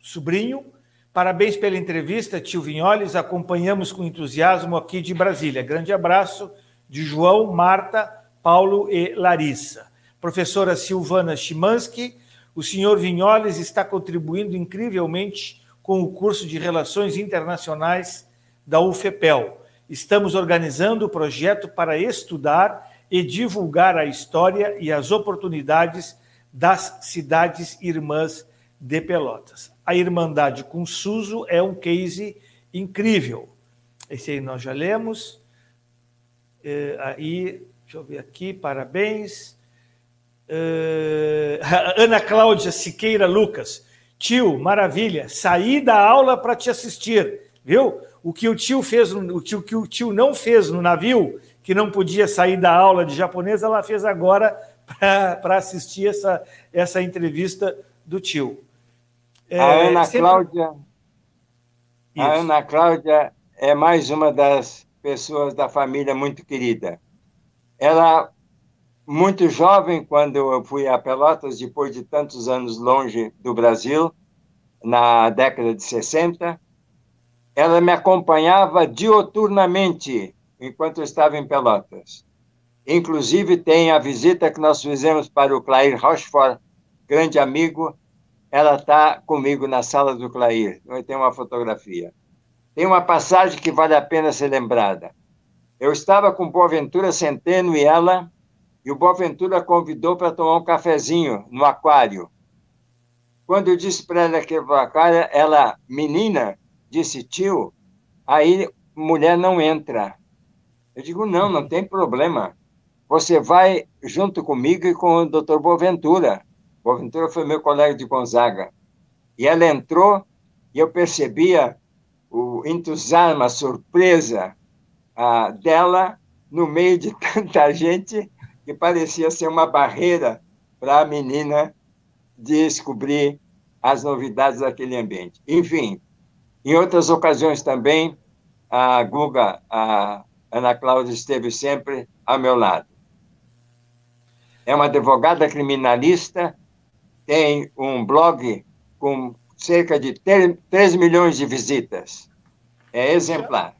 sobrinho, parabéns pela entrevista, tio Vinholes, acompanhamos com entusiasmo aqui de Brasília. Grande abraço de João, Marta, Paulo e Larissa. Professora Silvana Chimansky, o senhor Vinholes está contribuindo incrivelmente com o curso de Relações Internacionais da UFEPEL estamos organizando o projeto para estudar e divulgar a história e as oportunidades das cidades irmãs de Pelotas. A Irmandade com Suso é um case incrível. Esse aí nós já lemos. É, aí, deixa eu ver aqui, parabéns. É, [LAUGHS] Ana Cláudia Siqueira Lucas. Tio, maravilha, saí da aula para te assistir, viu? O que o tio fez, o tio, que o tio não fez no navio, que não podia sair da aula de japonês, ela fez agora [LAUGHS] para assistir essa, essa entrevista do tio. É, a Ana sempre... Cláudia. Isso. A Ana Cláudia é mais uma das pessoas da família muito querida. Ela, muito jovem, quando eu fui a Pelotas, depois de tantos anos longe do Brasil, na década de 60, ela me acompanhava dioturnamente enquanto eu estava em Pelotas. Inclusive, tem a visita que nós fizemos para o Clair Rochefort, grande amigo. Ela está comigo na sala do Clair. Tem uma fotografia. Tem uma passagem que vale a pena ser lembrada. Eu estava com Boaventura Centeno e ela, e o Boaventura convidou para tomar um cafezinho no aquário. Quando eu disse para ela que o aquário, ela, menina, disse, tio, aí mulher não entra. Eu digo, não, não tem problema. Você vai junto comigo e com o doutor Boaventura. Boaventura foi meu colega de Gonzaga. E ela entrou e eu percebia o entusiasmo, a surpresa ah, dela no meio de [LAUGHS] tanta gente que parecia ser uma barreira para a menina descobrir as novidades daquele ambiente. Enfim, em outras ocasiões também, a Guga, a Ana Cláudia esteve sempre ao meu lado. É uma advogada criminalista, tem um blog com cerca de 3 milhões de visitas. É exemplar.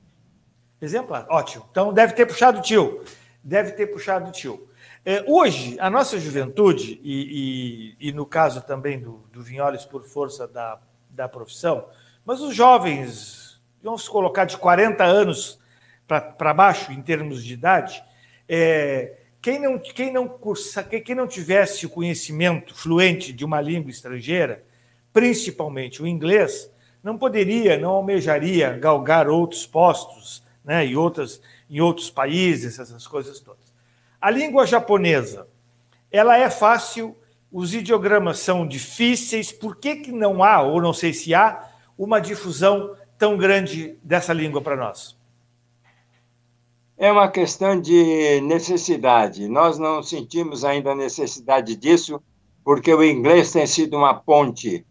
Exemplar, ótimo. Então deve ter puxado o tio. Deve ter puxado o tio. É, hoje, a nossa juventude, e, e, e no caso também do, do Vinholes por força da, da profissão, mas os jovens, vamos colocar de 40 anos para baixo em termos de idade, é, quem não, quem, não cursa, quem não tivesse o conhecimento fluente de uma língua estrangeira, principalmente o inglês, não poderia, não almejaria galgar outros postos né, em, outras, em outros países, essas coisas todas. A língua japonesa, ela é fácil, os ideogramas são difíceis, por que, que não há, ou não sei se há, uma difusão tão grande dessa língua para nós? É uma questão de necessidade. Nós não sentimos ainda a necessidade disso, porque o inglês tem sido uma ponte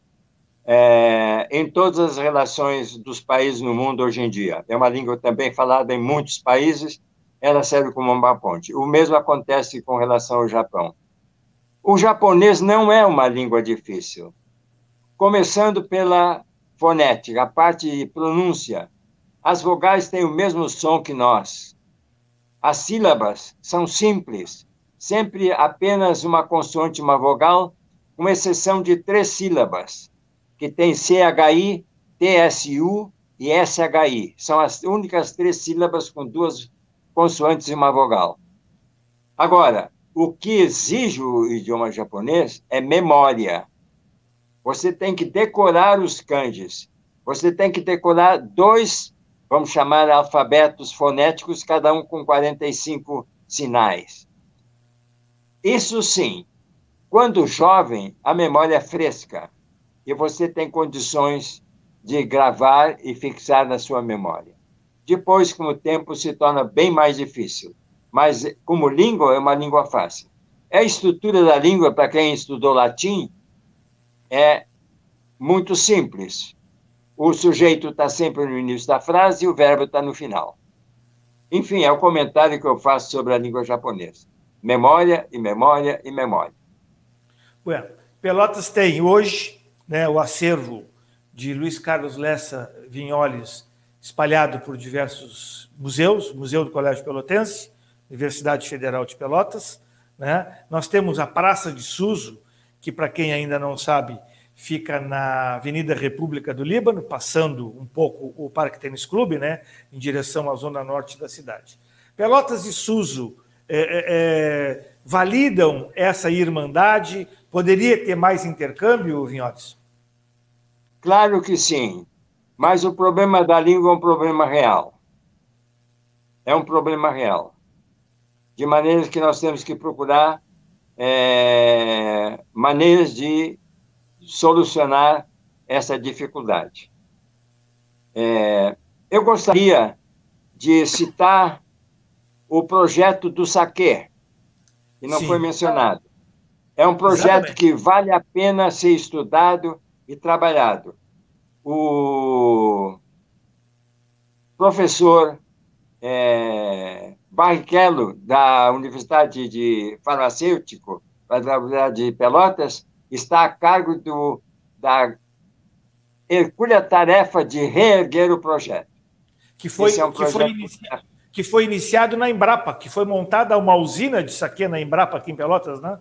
é, em todas as relações dos países no mundo hoje em dia. É uma língua também falada em muitos países, ela serve como uma ponte. O mesmo acontece com relação ao Japão. O japonês não é uma língua difícil. Começando pela fonética, a parte de pronúncia. As vogais têm o mesmo som que nós. As sílabas são simples, sempre apenas uma consoante e uma vogal, com exceção de três sílabas que tem CHI, TSU e SHI. São as únicas três sílabas com duas consoantes e uma vogal. Agora, o que exige o idioma japonês é memória. Você tem que decorar os kanjis. Você tem que decorar dois, vamos chamar alfabetos fonéticos, cada um com 45 sinais. Isso sim, quando jovem, a memória é fresca e você tem condições de gravar e fixar na sua memória. Depois, com o tempo, se torna bem mais difícil. Mas, como língua, é uma língua fácil. A estrutura da língua, para quem estudou latim, é muito simples. O sujeito está sempre no início da frase e o verbo está no final. Enfim, é o comentário que eu faço sobre a língua japonesa. Memória e memória e memória. Bueno, Pelotas tem hoje né, o acervo de Luiz Carlos Lessa Vinholes espalhado por diversos museus, Museu do Colégio Pelotense, Universidade Federal de Pelotas. Né? Nós temos a Praça de Suso, que, para quem ainda não sabe, fica na Avenida República do Líbano, passando um pouco o Parque Tênis Clube, né, em direção à zona norte da cidade. Pelotas e Suso é, é, é validam essa irmandade? Poderia ter mais intercâmbio, Vinhotes? Claro que sim, mas o problema da língua é um problema real. É um problema real. de maneira que nós temos que procurar é, maneiras de solucionar essa dificuldade. É, eu gostaria de citar o projeto do saque, que não Sim. foi mencionado. É um projeto Exatamente. que vale a pena ser estudado e trabalhado. O professor é, Barrichello, da Universidade de Farmacêutico, da Universidade de Pelotas, está a cargo do, da hercúlea tarefa de reerguer o projeto. Que foi, é um que, foi que foi iniciado na Embrapa, que foi montada uma usina de saque na Embrapa aqui em Pelotas, né?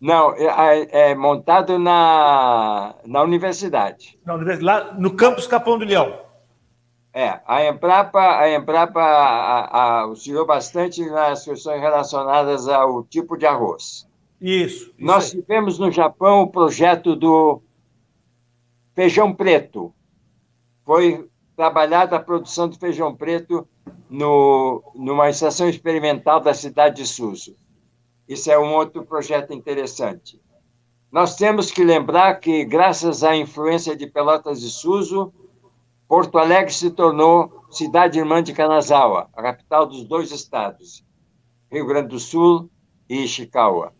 Não, é, é, é montado na, na universidade. Na universidade. Lá no campus Capão do Leão. É, a Embrapa, a Embrapa auxiliou bastante nas questões relacionadas ao tipo de arroz. Isso. isso Nós aí. tivemos no Japão o projeto do feijão preto. Foi trabalhada a produção de feijão preto no, numa estação experimental da cidade de Suzu. Isso é um outro projeto interessante. Nós temos que lembrar que, graças à influência de Pelotas de Suzu, Porto Alegre se tornou cidade irmã de Kanazawa, a capital dos dois estados, Rio Grande do Sul e Ishikawa.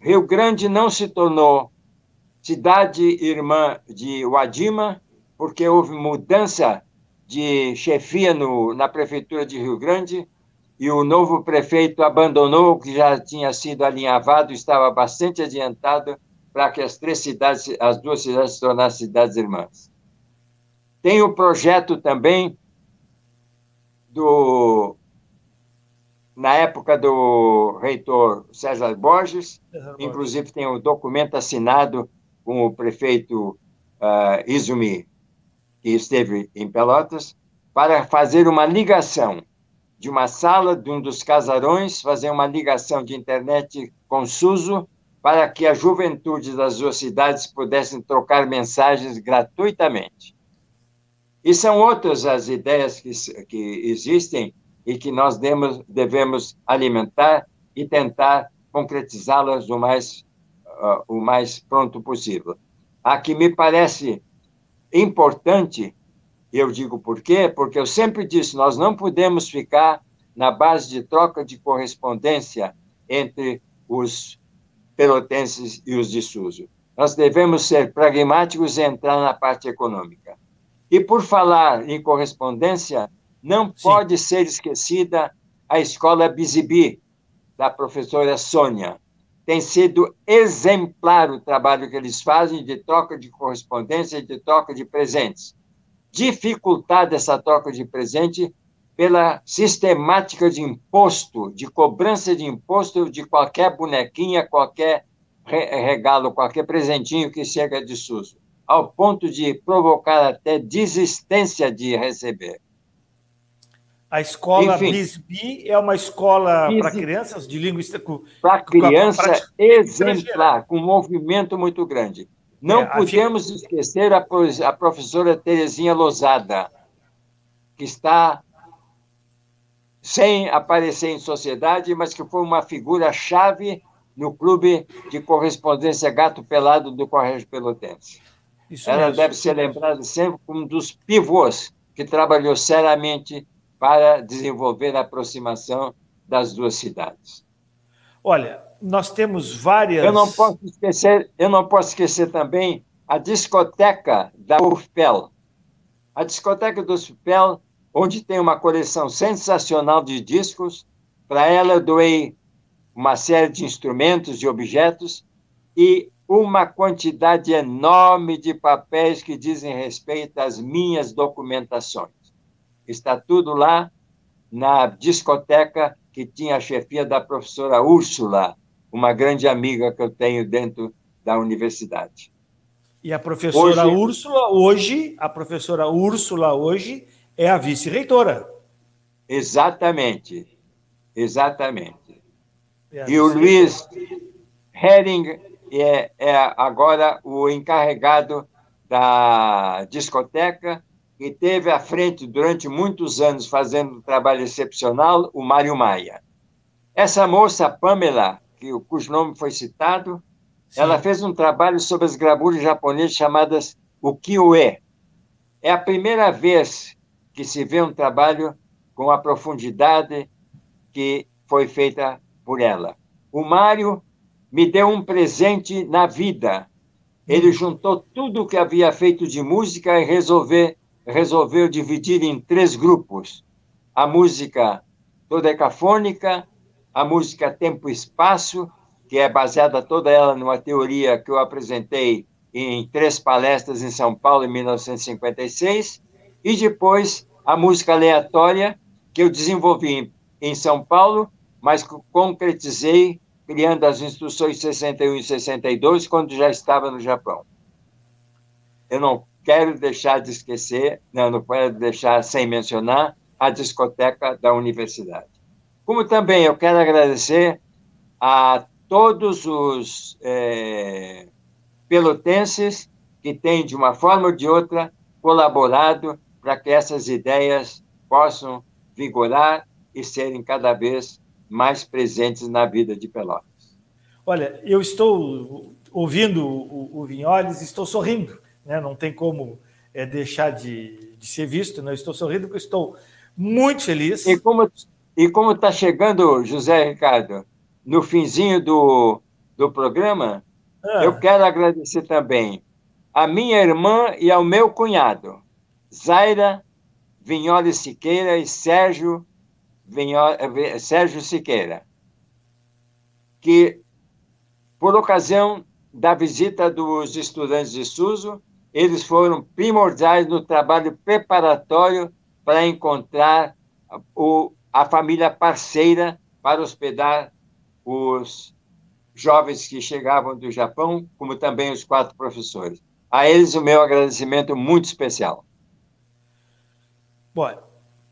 Rio Grande não se tornou cidade irmã de Wadima, porque houve mudança de chefia no, na prefeitura de Rio Grande e o novo prefeito abandonou o que já tinha sido alinhavado, estava bastante adiantado para que as três cidades, as duas cidades se tornassem cidades irmãs. Tem o projeto também do na época do reitor César Borges, César inclusive Borges. tem o um documento assinado com o prefeito uh, Izumi, que esteve em Pelotas, para fazer uma ligação de uma sala de um dos casarões, fazer uma ligação de internet com Suso, para que a juventude das duas cidades pudessem trocar mensagens gratuitamente. E são outras as ideias que, que existem e que nós demos, devemos alimentar e tentar concretizá-las o mais, uh, o mais pronto possível. A que me parece importante, eu digo por quê? Porque eu sempre disse, nós não podemos ficar na base de troca de correspondência entre os pelotenses e os de Suso. Nós devemos ser pragmáticos e entrar na parte econômica. E por falar em correspondência, não Sim. pode ser esquecida a escola Bizibi, da professora Sônia. Tem sido exemplar o trabalho que eles fazem de troca de correspondência e de troca de presentes. Dificultada essa troca de presente pela sistemática de imposto, de cobrança de imposto de qualquer bonequinha, qualquer regalo, qualquer presentinho que chega de SUS ao ponto de provocar até desistência de receber. A escola Bisbi é uma escola para crianças de língua para criança exemplar, com um movimento muito grande. Não é, podemos esquecer a, a professora Terezinha Lozada, que está sem aparecer em sociedade, mas que foi uma figura chave no clube de correspondência Gato Pelado do Correio Pelotense. Isso Ela mesmo. deve ser lembrada sempre como um dos pivôs que trabalhou seriamente para desenvolver a aproximação das duas cidades. Olha, nós temos várias. Eu não posso esquecer, eu não posso esquecer também a discoteca da UFPEL. A discoteca do UFPEL, onde tem uma coleção sensacional de discos. Para ela, eu doei uma série de instrumentos, de objetos, e uma quantidade enorme de papéis que dizem respeito às minhas documentações. Está tudo lá na discoteca que tinha a chefia da professora Úrsula, uma grande amiga que eu tenho dentro da universidade. E a professora hoje, Úrsula hoje, a professora Úrsula hoje é a vice-reitora. Exatamente. Exatamente. É e o Luiz Hering é, é agora o encarregado da discoteca e teve à frente durante muitos anos fazendo um trabalho excepcional o Mário Maia. Essa moça, Pamela, que, cujo nome foi citado, Sim. ela fez um trabalho sobre as gravuras japonesas chamadas ukiyo-e. É a primeira vez que se vê um trabalho com a profundidade que foi feita por ela. O Mário me deu um presente na vida. Ele juntou tudo o que havia feito de música e resolver, resolveu dividir em três grupos: a música dodecafônica, a música tempo e espaço, que é baseada toda ela numa teoria que eu apresentei em três palestras em São Paulo em 1956, e depois a música aleatória, que eu desenvolvi em São Paulo, mas concretizei criando as instruções 61 e 62 quando já estava no Japão. Eu não quero deixar de esquecer, não, não quero deixar sem mencionar a discoteca da universidade. Como também eu quero agradecer a todos os é, pelotenses que têm, de uma forma ou de outra, colaborado para que essas ideias possam vigorar e serem cada vez mais presentes na vida de Pelotas. Olha, eu estou ouvindo o, o Vinholes, estou sorrindo, né? não tem como é, deixar de, de, ser visto, né? estou sorrindo porque estou muito feliz. E como e como está chegando, José Ricardo, no finzinho do, do programa, ah. eu quero agradecer também a minha irmã e ao meu cunhado, Zaira Vinholi Siqueira e Sérgio, Vinholi, eh, Sérgio Siqueira, que, por ocasião da visita dos estudantes de Suso, eles foram primordiais no trabalho preparatório para encontrar o, a família parceira para hospedar os jovens que chegavam do Japão, como também os quatro professores. A eles o meu agradecimento muito especial. Bom,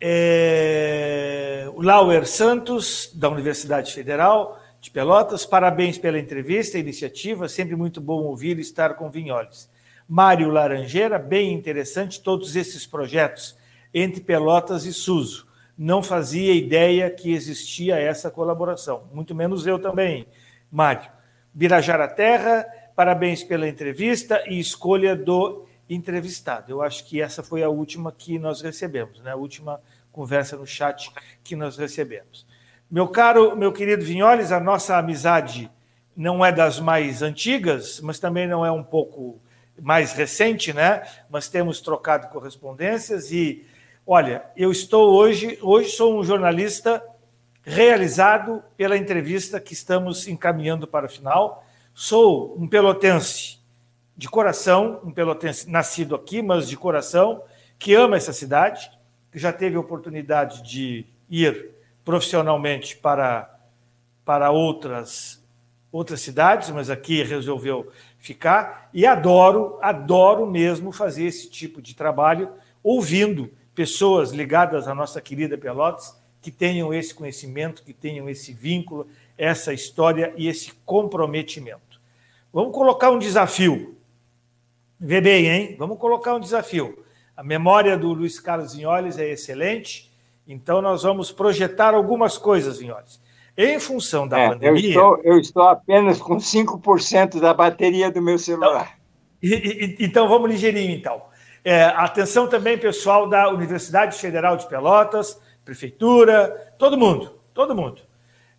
é... o Lauer Santos, da Universidade Federal de Pelotas, parabéns pela entrevista iniciativa, sempre muito bom ouvir e estar com Vinholes. Mário Laranjeira, bem interessante todos esses projetos entre Pelotas e Suso não fazia ideia que existia essa colaboração, muito menos eu também, Mário. Birajara Terra, parabéns pela entrevista e escolha do entrevistado. Eu acho que essa foi a última que nós recebemos, né? a última conversa no chat que nós recebemos. Meu caro, meu querido Vinholes, a nossa amizade não é das mais antigas, mas também não é um pouco mais recente, né? Mas temos trocado correspondências e Olha, eu estou hoje, hoje sou um jornalista realizado pela entrevista que estamos encaminhando para o final. Sou um pelotense de coração, um pelotense nascido aqui, mas de coração, que ama essa cidade, que já teve oportunidade de ir profissionalmente para, para outras, outras cidades, mas aqui resolveu ficar, e adoro, adoro mesmo fazer esse tipo de trabalho, ouvindo pessoas ligadas à nossa querida Pelotas que tenham esse conhecimento, que tenham esse vínculo, essa história e esse comprometimento. Vamos colocar um desafio. Vê bem, hein? Vamos colocar um desafio. A memória do Luiz Carlos Vinholes é excelente, então nós vamos projetar algumas coisas, Vinholes. Em função da é, pandemia. Eu estou, eu estou, apenas com 5% da bateria do meu celular. Então, e, e, então vamos ligeirinho, então. É, atenção também, pessoal da Universidade Federal de Pelotas, Prefeitura, todo mundo, todo mundo.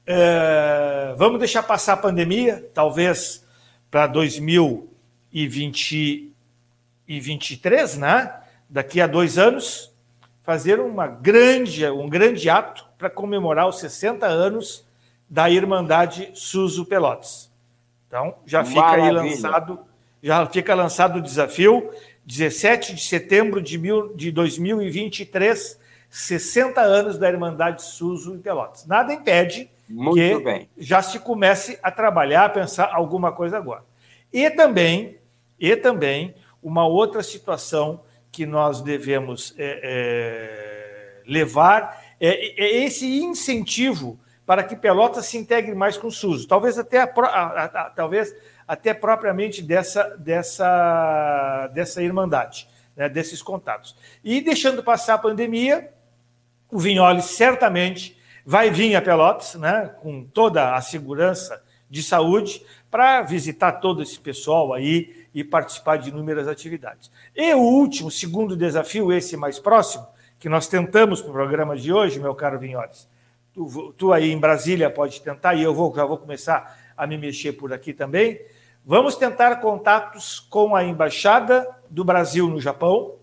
É, vamos deixar passar a pandemia, talvez para 2023, né? Daqui a dois anos, fazer uma grande, um grande ato para comemorar os 60 anos da Irmandade Suso Pelotas. Então, já fica Maravilha. aí lançado, já fica lançado o desafio. 17 de setembro de, mil, de 2023, 60 anos da Irmandade Suso em Pelotas. Nada impede Muito que bem. já se comece a trabalhar, a pensar alguma coisa agora. E também, e também uma outra situação que nós devemos é, é, levar é, é, esse incentivo para que Pelotas se integre mais com o SUS. Talvez até, a, a, a, talvez até propriamente dessa, dessa, dessa irmandade, né, desses contatos. E deixando passar a pandemia, o Vinholi certamente vai vir a Pelotas, né, com toda a segurança de saúde, para visitar todo esse pessoal aí e participar de inúmeras atividades. E o último, segundo desafio, esse mais próximo, que nós tentamos para o programa de hoje, meu caro Vinholes, tu, tu aí em Brasília pode tentar, e eu vou, já vou começar a me mexer por aqui também. Vamos tentar contatos com a Embaixada do Brasil no Japão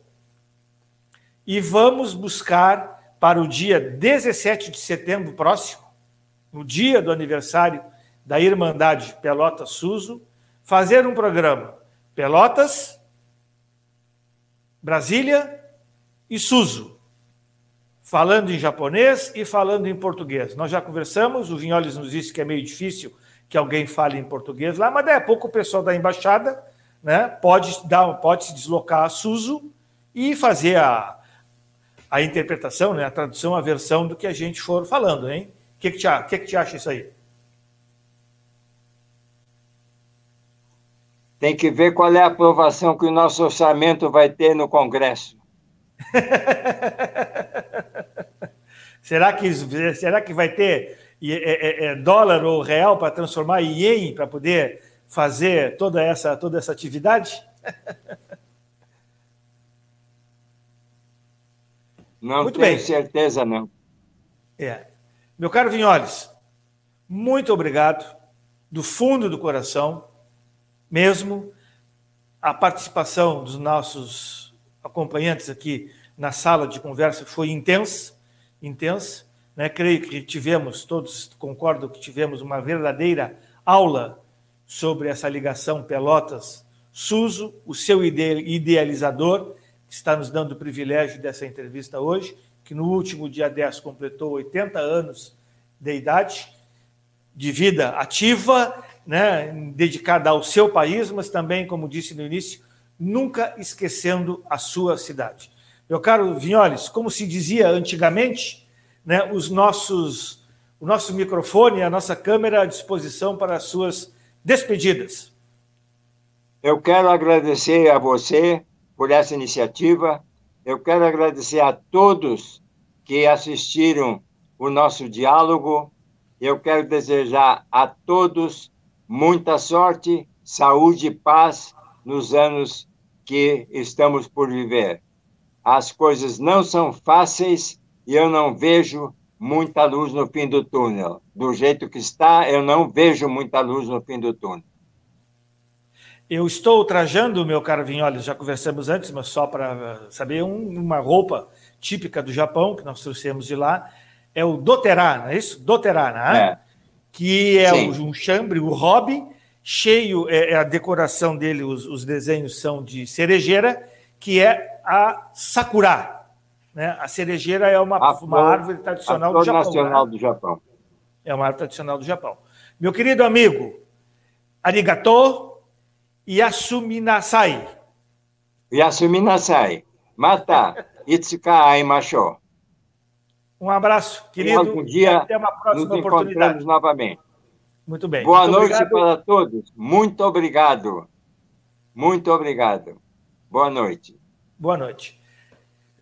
e vamos buscar para o dia 17 de setembro próximo, no dia do aniversário da Irmandade Pelotas Suso, fazer um programa Pelotas, Brasília e Suso, falando em japonês e falando em português. Nós já conversamos, o Vinholes nos disse que é meio difícil que alguém fale em português lá, mas daí a pouco o pessoal da embaixada né, pode, dar, pode se deslocar a Suso e fazer a, a interpretação, né, a tradução, a versão do que a gente for falando, hein? O que, que, te, que, que te acha isso aí? Tem que ver qual é a aprovação que o nosso orçamento vai ter no Congresso. [LAUGHS] será, que, será que vai ter é, é, é, dólar ou real para transformar em ien para poder fazer toda essa, toda essa atividade? [LAUGHS] Não muito tenho bem. certeza, não. É. Meu caro Vinholes, muito obrigado, do fundo do coração, mesmo. A participação dos nossos acompanhantes aqui na sala de conversa foi intensa, intensa. Né? Creio que tivemos, todos concordam que tivemos uma verdadeira aula sobre essa ligação Pelotas-Suso, o seu idealizador, que está nos dando o privilégio dessa entrevista hoje, que no último dia 10 completou 80 anos de idade, de vida ativa, né, dedicada ao seu país, mas também, como disse no início, nunca esquecendo a sua cidade. Meu caro Vinholes, como se dizia antigamente, né, os nossos, o nosso microfone, a nossa câmera à disposição para as suas despedidas. Eu quero agradecer a você por essa iniciativa. Eu quero agradecer a todos que assistiram o nosso diálogo. Eu quero desejar a todos muita sorte, saúde e paz nos anos que estamos por viver. As coisas não são fáceis e eu não vejo muita luz no fim do túnel. Do jeito que está, eu não vejo muita luz no fim do túnel. Eu estou trajando, meu caro Vinholes, já conversamos antes, mas só para saber, um, uma roupa típica do Japão, que nós trouxemos de lá, é o doterá, não é isso? Doterá, né? É. Que é Sim. um chambre, o hobby, cheio, é, é, a decoração dele, os, os desenhos são de cerejeira, que é a sakura, né? A cerejeira é uma, a uma árvore tradicional do Japão. nacional né? do Japão. É uma árvore tradicional do Japão. Meu querido amigo, arigato yasuminasai. Yasuminasai. Mata [LAUGHS] itsuka aimashou. Um abraço, querido. Um dia até uma próxima nos oportunidade. novamente. Muito bem. Boa Muito noite obrigado. para todos. Muito obrigado. Muito obrigado. Boa noite. Boa noite.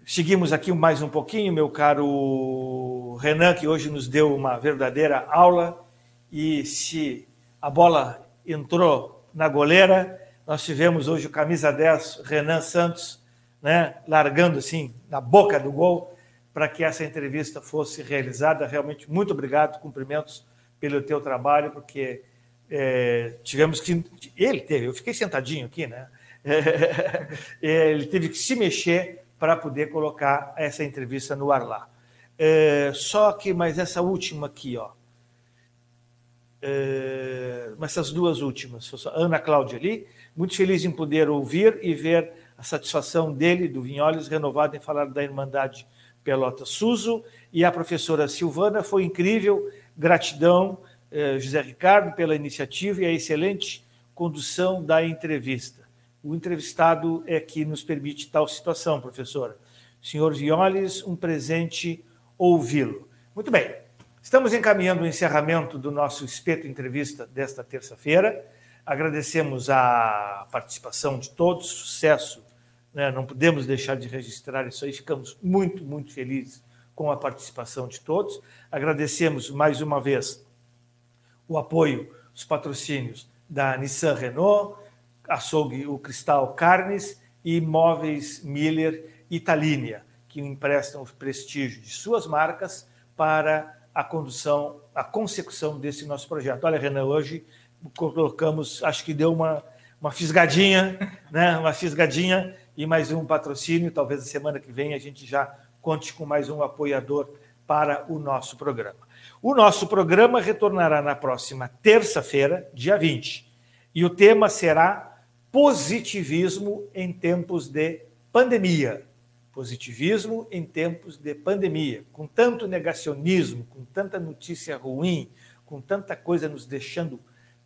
Seguimos aqui mais um pouquinho, meu caro Renan, que hoje nos deu uma verdadeira aula. E se a bola entrou na goleira, nós tivemos hoje o camisa 10, Renan Santos, né, largando assim na boca do gol para que essa entrevista fosse realizada. Realmente, muito obrigado, cumprimentos pelo teu trabalho, porque é, tivemos que. Ele teve, eu fiquei sentadinho aqui, né? [LAUGHS] É, ele teve que se mexer para poder colocar essa entrevista no ar lá. É, só que, mas essa última aqui, ó. É, essas duas últimas, Ana Cláudia ali, muito feliz em poder ouvir e ver a satisfação dele, do Vinholes, renovado em falar da Irmandade Pelota Suso, e a professora Silvana, foi incrível, gratidão, é, José Ricardo, pela iniciativa e a excelente condução da entrevista o entrevistado é que nos permite tal situação, professora. Senhor Violes, um presente ouvi-lo. Muito bem, estamos encaminhando o encerramento do nosso espeto entrevista desta terça-feira. Agradecemos a participação de todos, sucesso. Né? Não podemos deixar de registrar isso aí, ficamos muito, muito felizes com a participação de todos. Agradecemos mais uma vez o apoio, os patrocínios da Nissan Renault, açougue o Cristal Carnes e Móveis Miller Italínia, que emprestam o prestígio de suas marcas para a condução, a consecução desse nosso projeto. Olha, Renan, hoje colocamos, acho que deu uma, uma fisgadinha, né? uma fisgadinha e mais um patrocínio. Talvez a semana que vem a gente já conte com mais um apoiador para o nosso programa. O nosso programa retornará na próxima terça-feira, dia 20, e o tema será positivismo em tempos de pandemia. Positivismo em tempos de pandemia. Com tanto negacionismo, com tanta notícia ruim, com tanta coisa nos deixando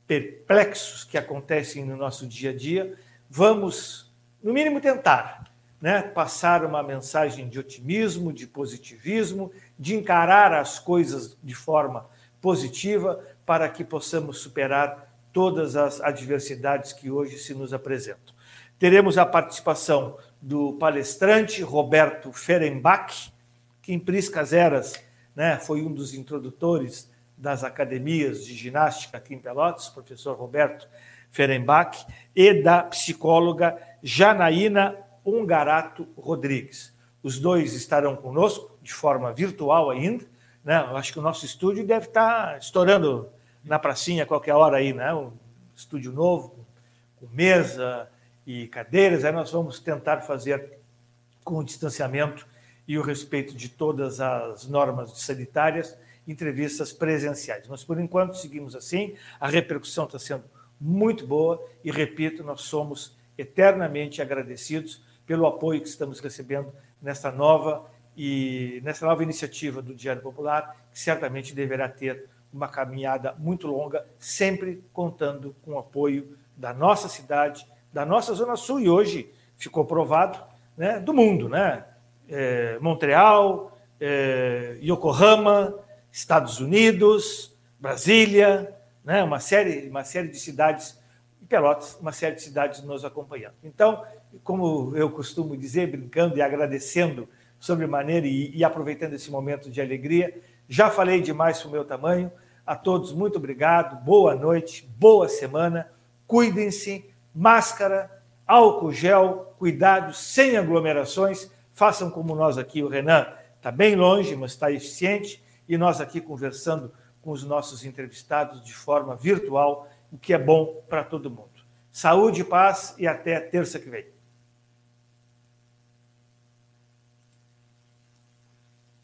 perplexos que acontecem no nosso dia a dia, vamos, no mínimo, tentar né, passar uma mensagem de otimismo, de positivismo, de encarar as coisas de forma positiva para que possamos superar todas as adversidades que hoje se nos apresentam. Teremos a participação do palestrante Roberto Ferenbach, que em Priscas Eras né, foi um dos introdutores das academias de ginástica aqui em Pelotas, professor Roberto Ferenbach, e da psicóloga Janaína Ungarato Rodrigues. Os dois estarão conosco de forma virtual ainda. Né? Eu acho que o nosso estúdio deve estar estourando na pracinha a qualquer hora aí, né? um estúdio novo, com mesa e cadeiras. Aí nós vamos tentar fazer com o distanciamento e o respeito de todas as normas sanitárias entrevistas presenciais. Mas, por enquanto, seguimos assim. A repercussão está sendo muito boa e, repito, nós somos eternamente agradecidos pelo apoio que estamos recebendo nessa nova e nessa nova iniciativa do Diário Popular, que certamente deverá ter uma caminhada muito longa, sempre contando com o apoio da nossa cidade, da nossa Zona Sul, e hoje ficou provado, né, do mundo, né? É, Montreal, é, Yokohama, Estados Unidos, Brasília, né, uma, série, uma série de cidades, e Pelotas, uma série de cidades nos acompanhando. Então, como eu costumo dizer, brincando e agradecendo sobremaneira e, e aproveitando esse momento de alegria, já falei demais para o meu tamanho. A todos, muito obrigado, boa noite, boa semana, cuidem-se, máscara, álcool gel, cuidado, sem aglomerações, façam como nós aqui, o Renan está bem longe, mas está eficiente, e nós aqui conversando com os nossos entrevistados de forma virtual, o que é bom para todo mundo. Saúde, paz e até terça que vem.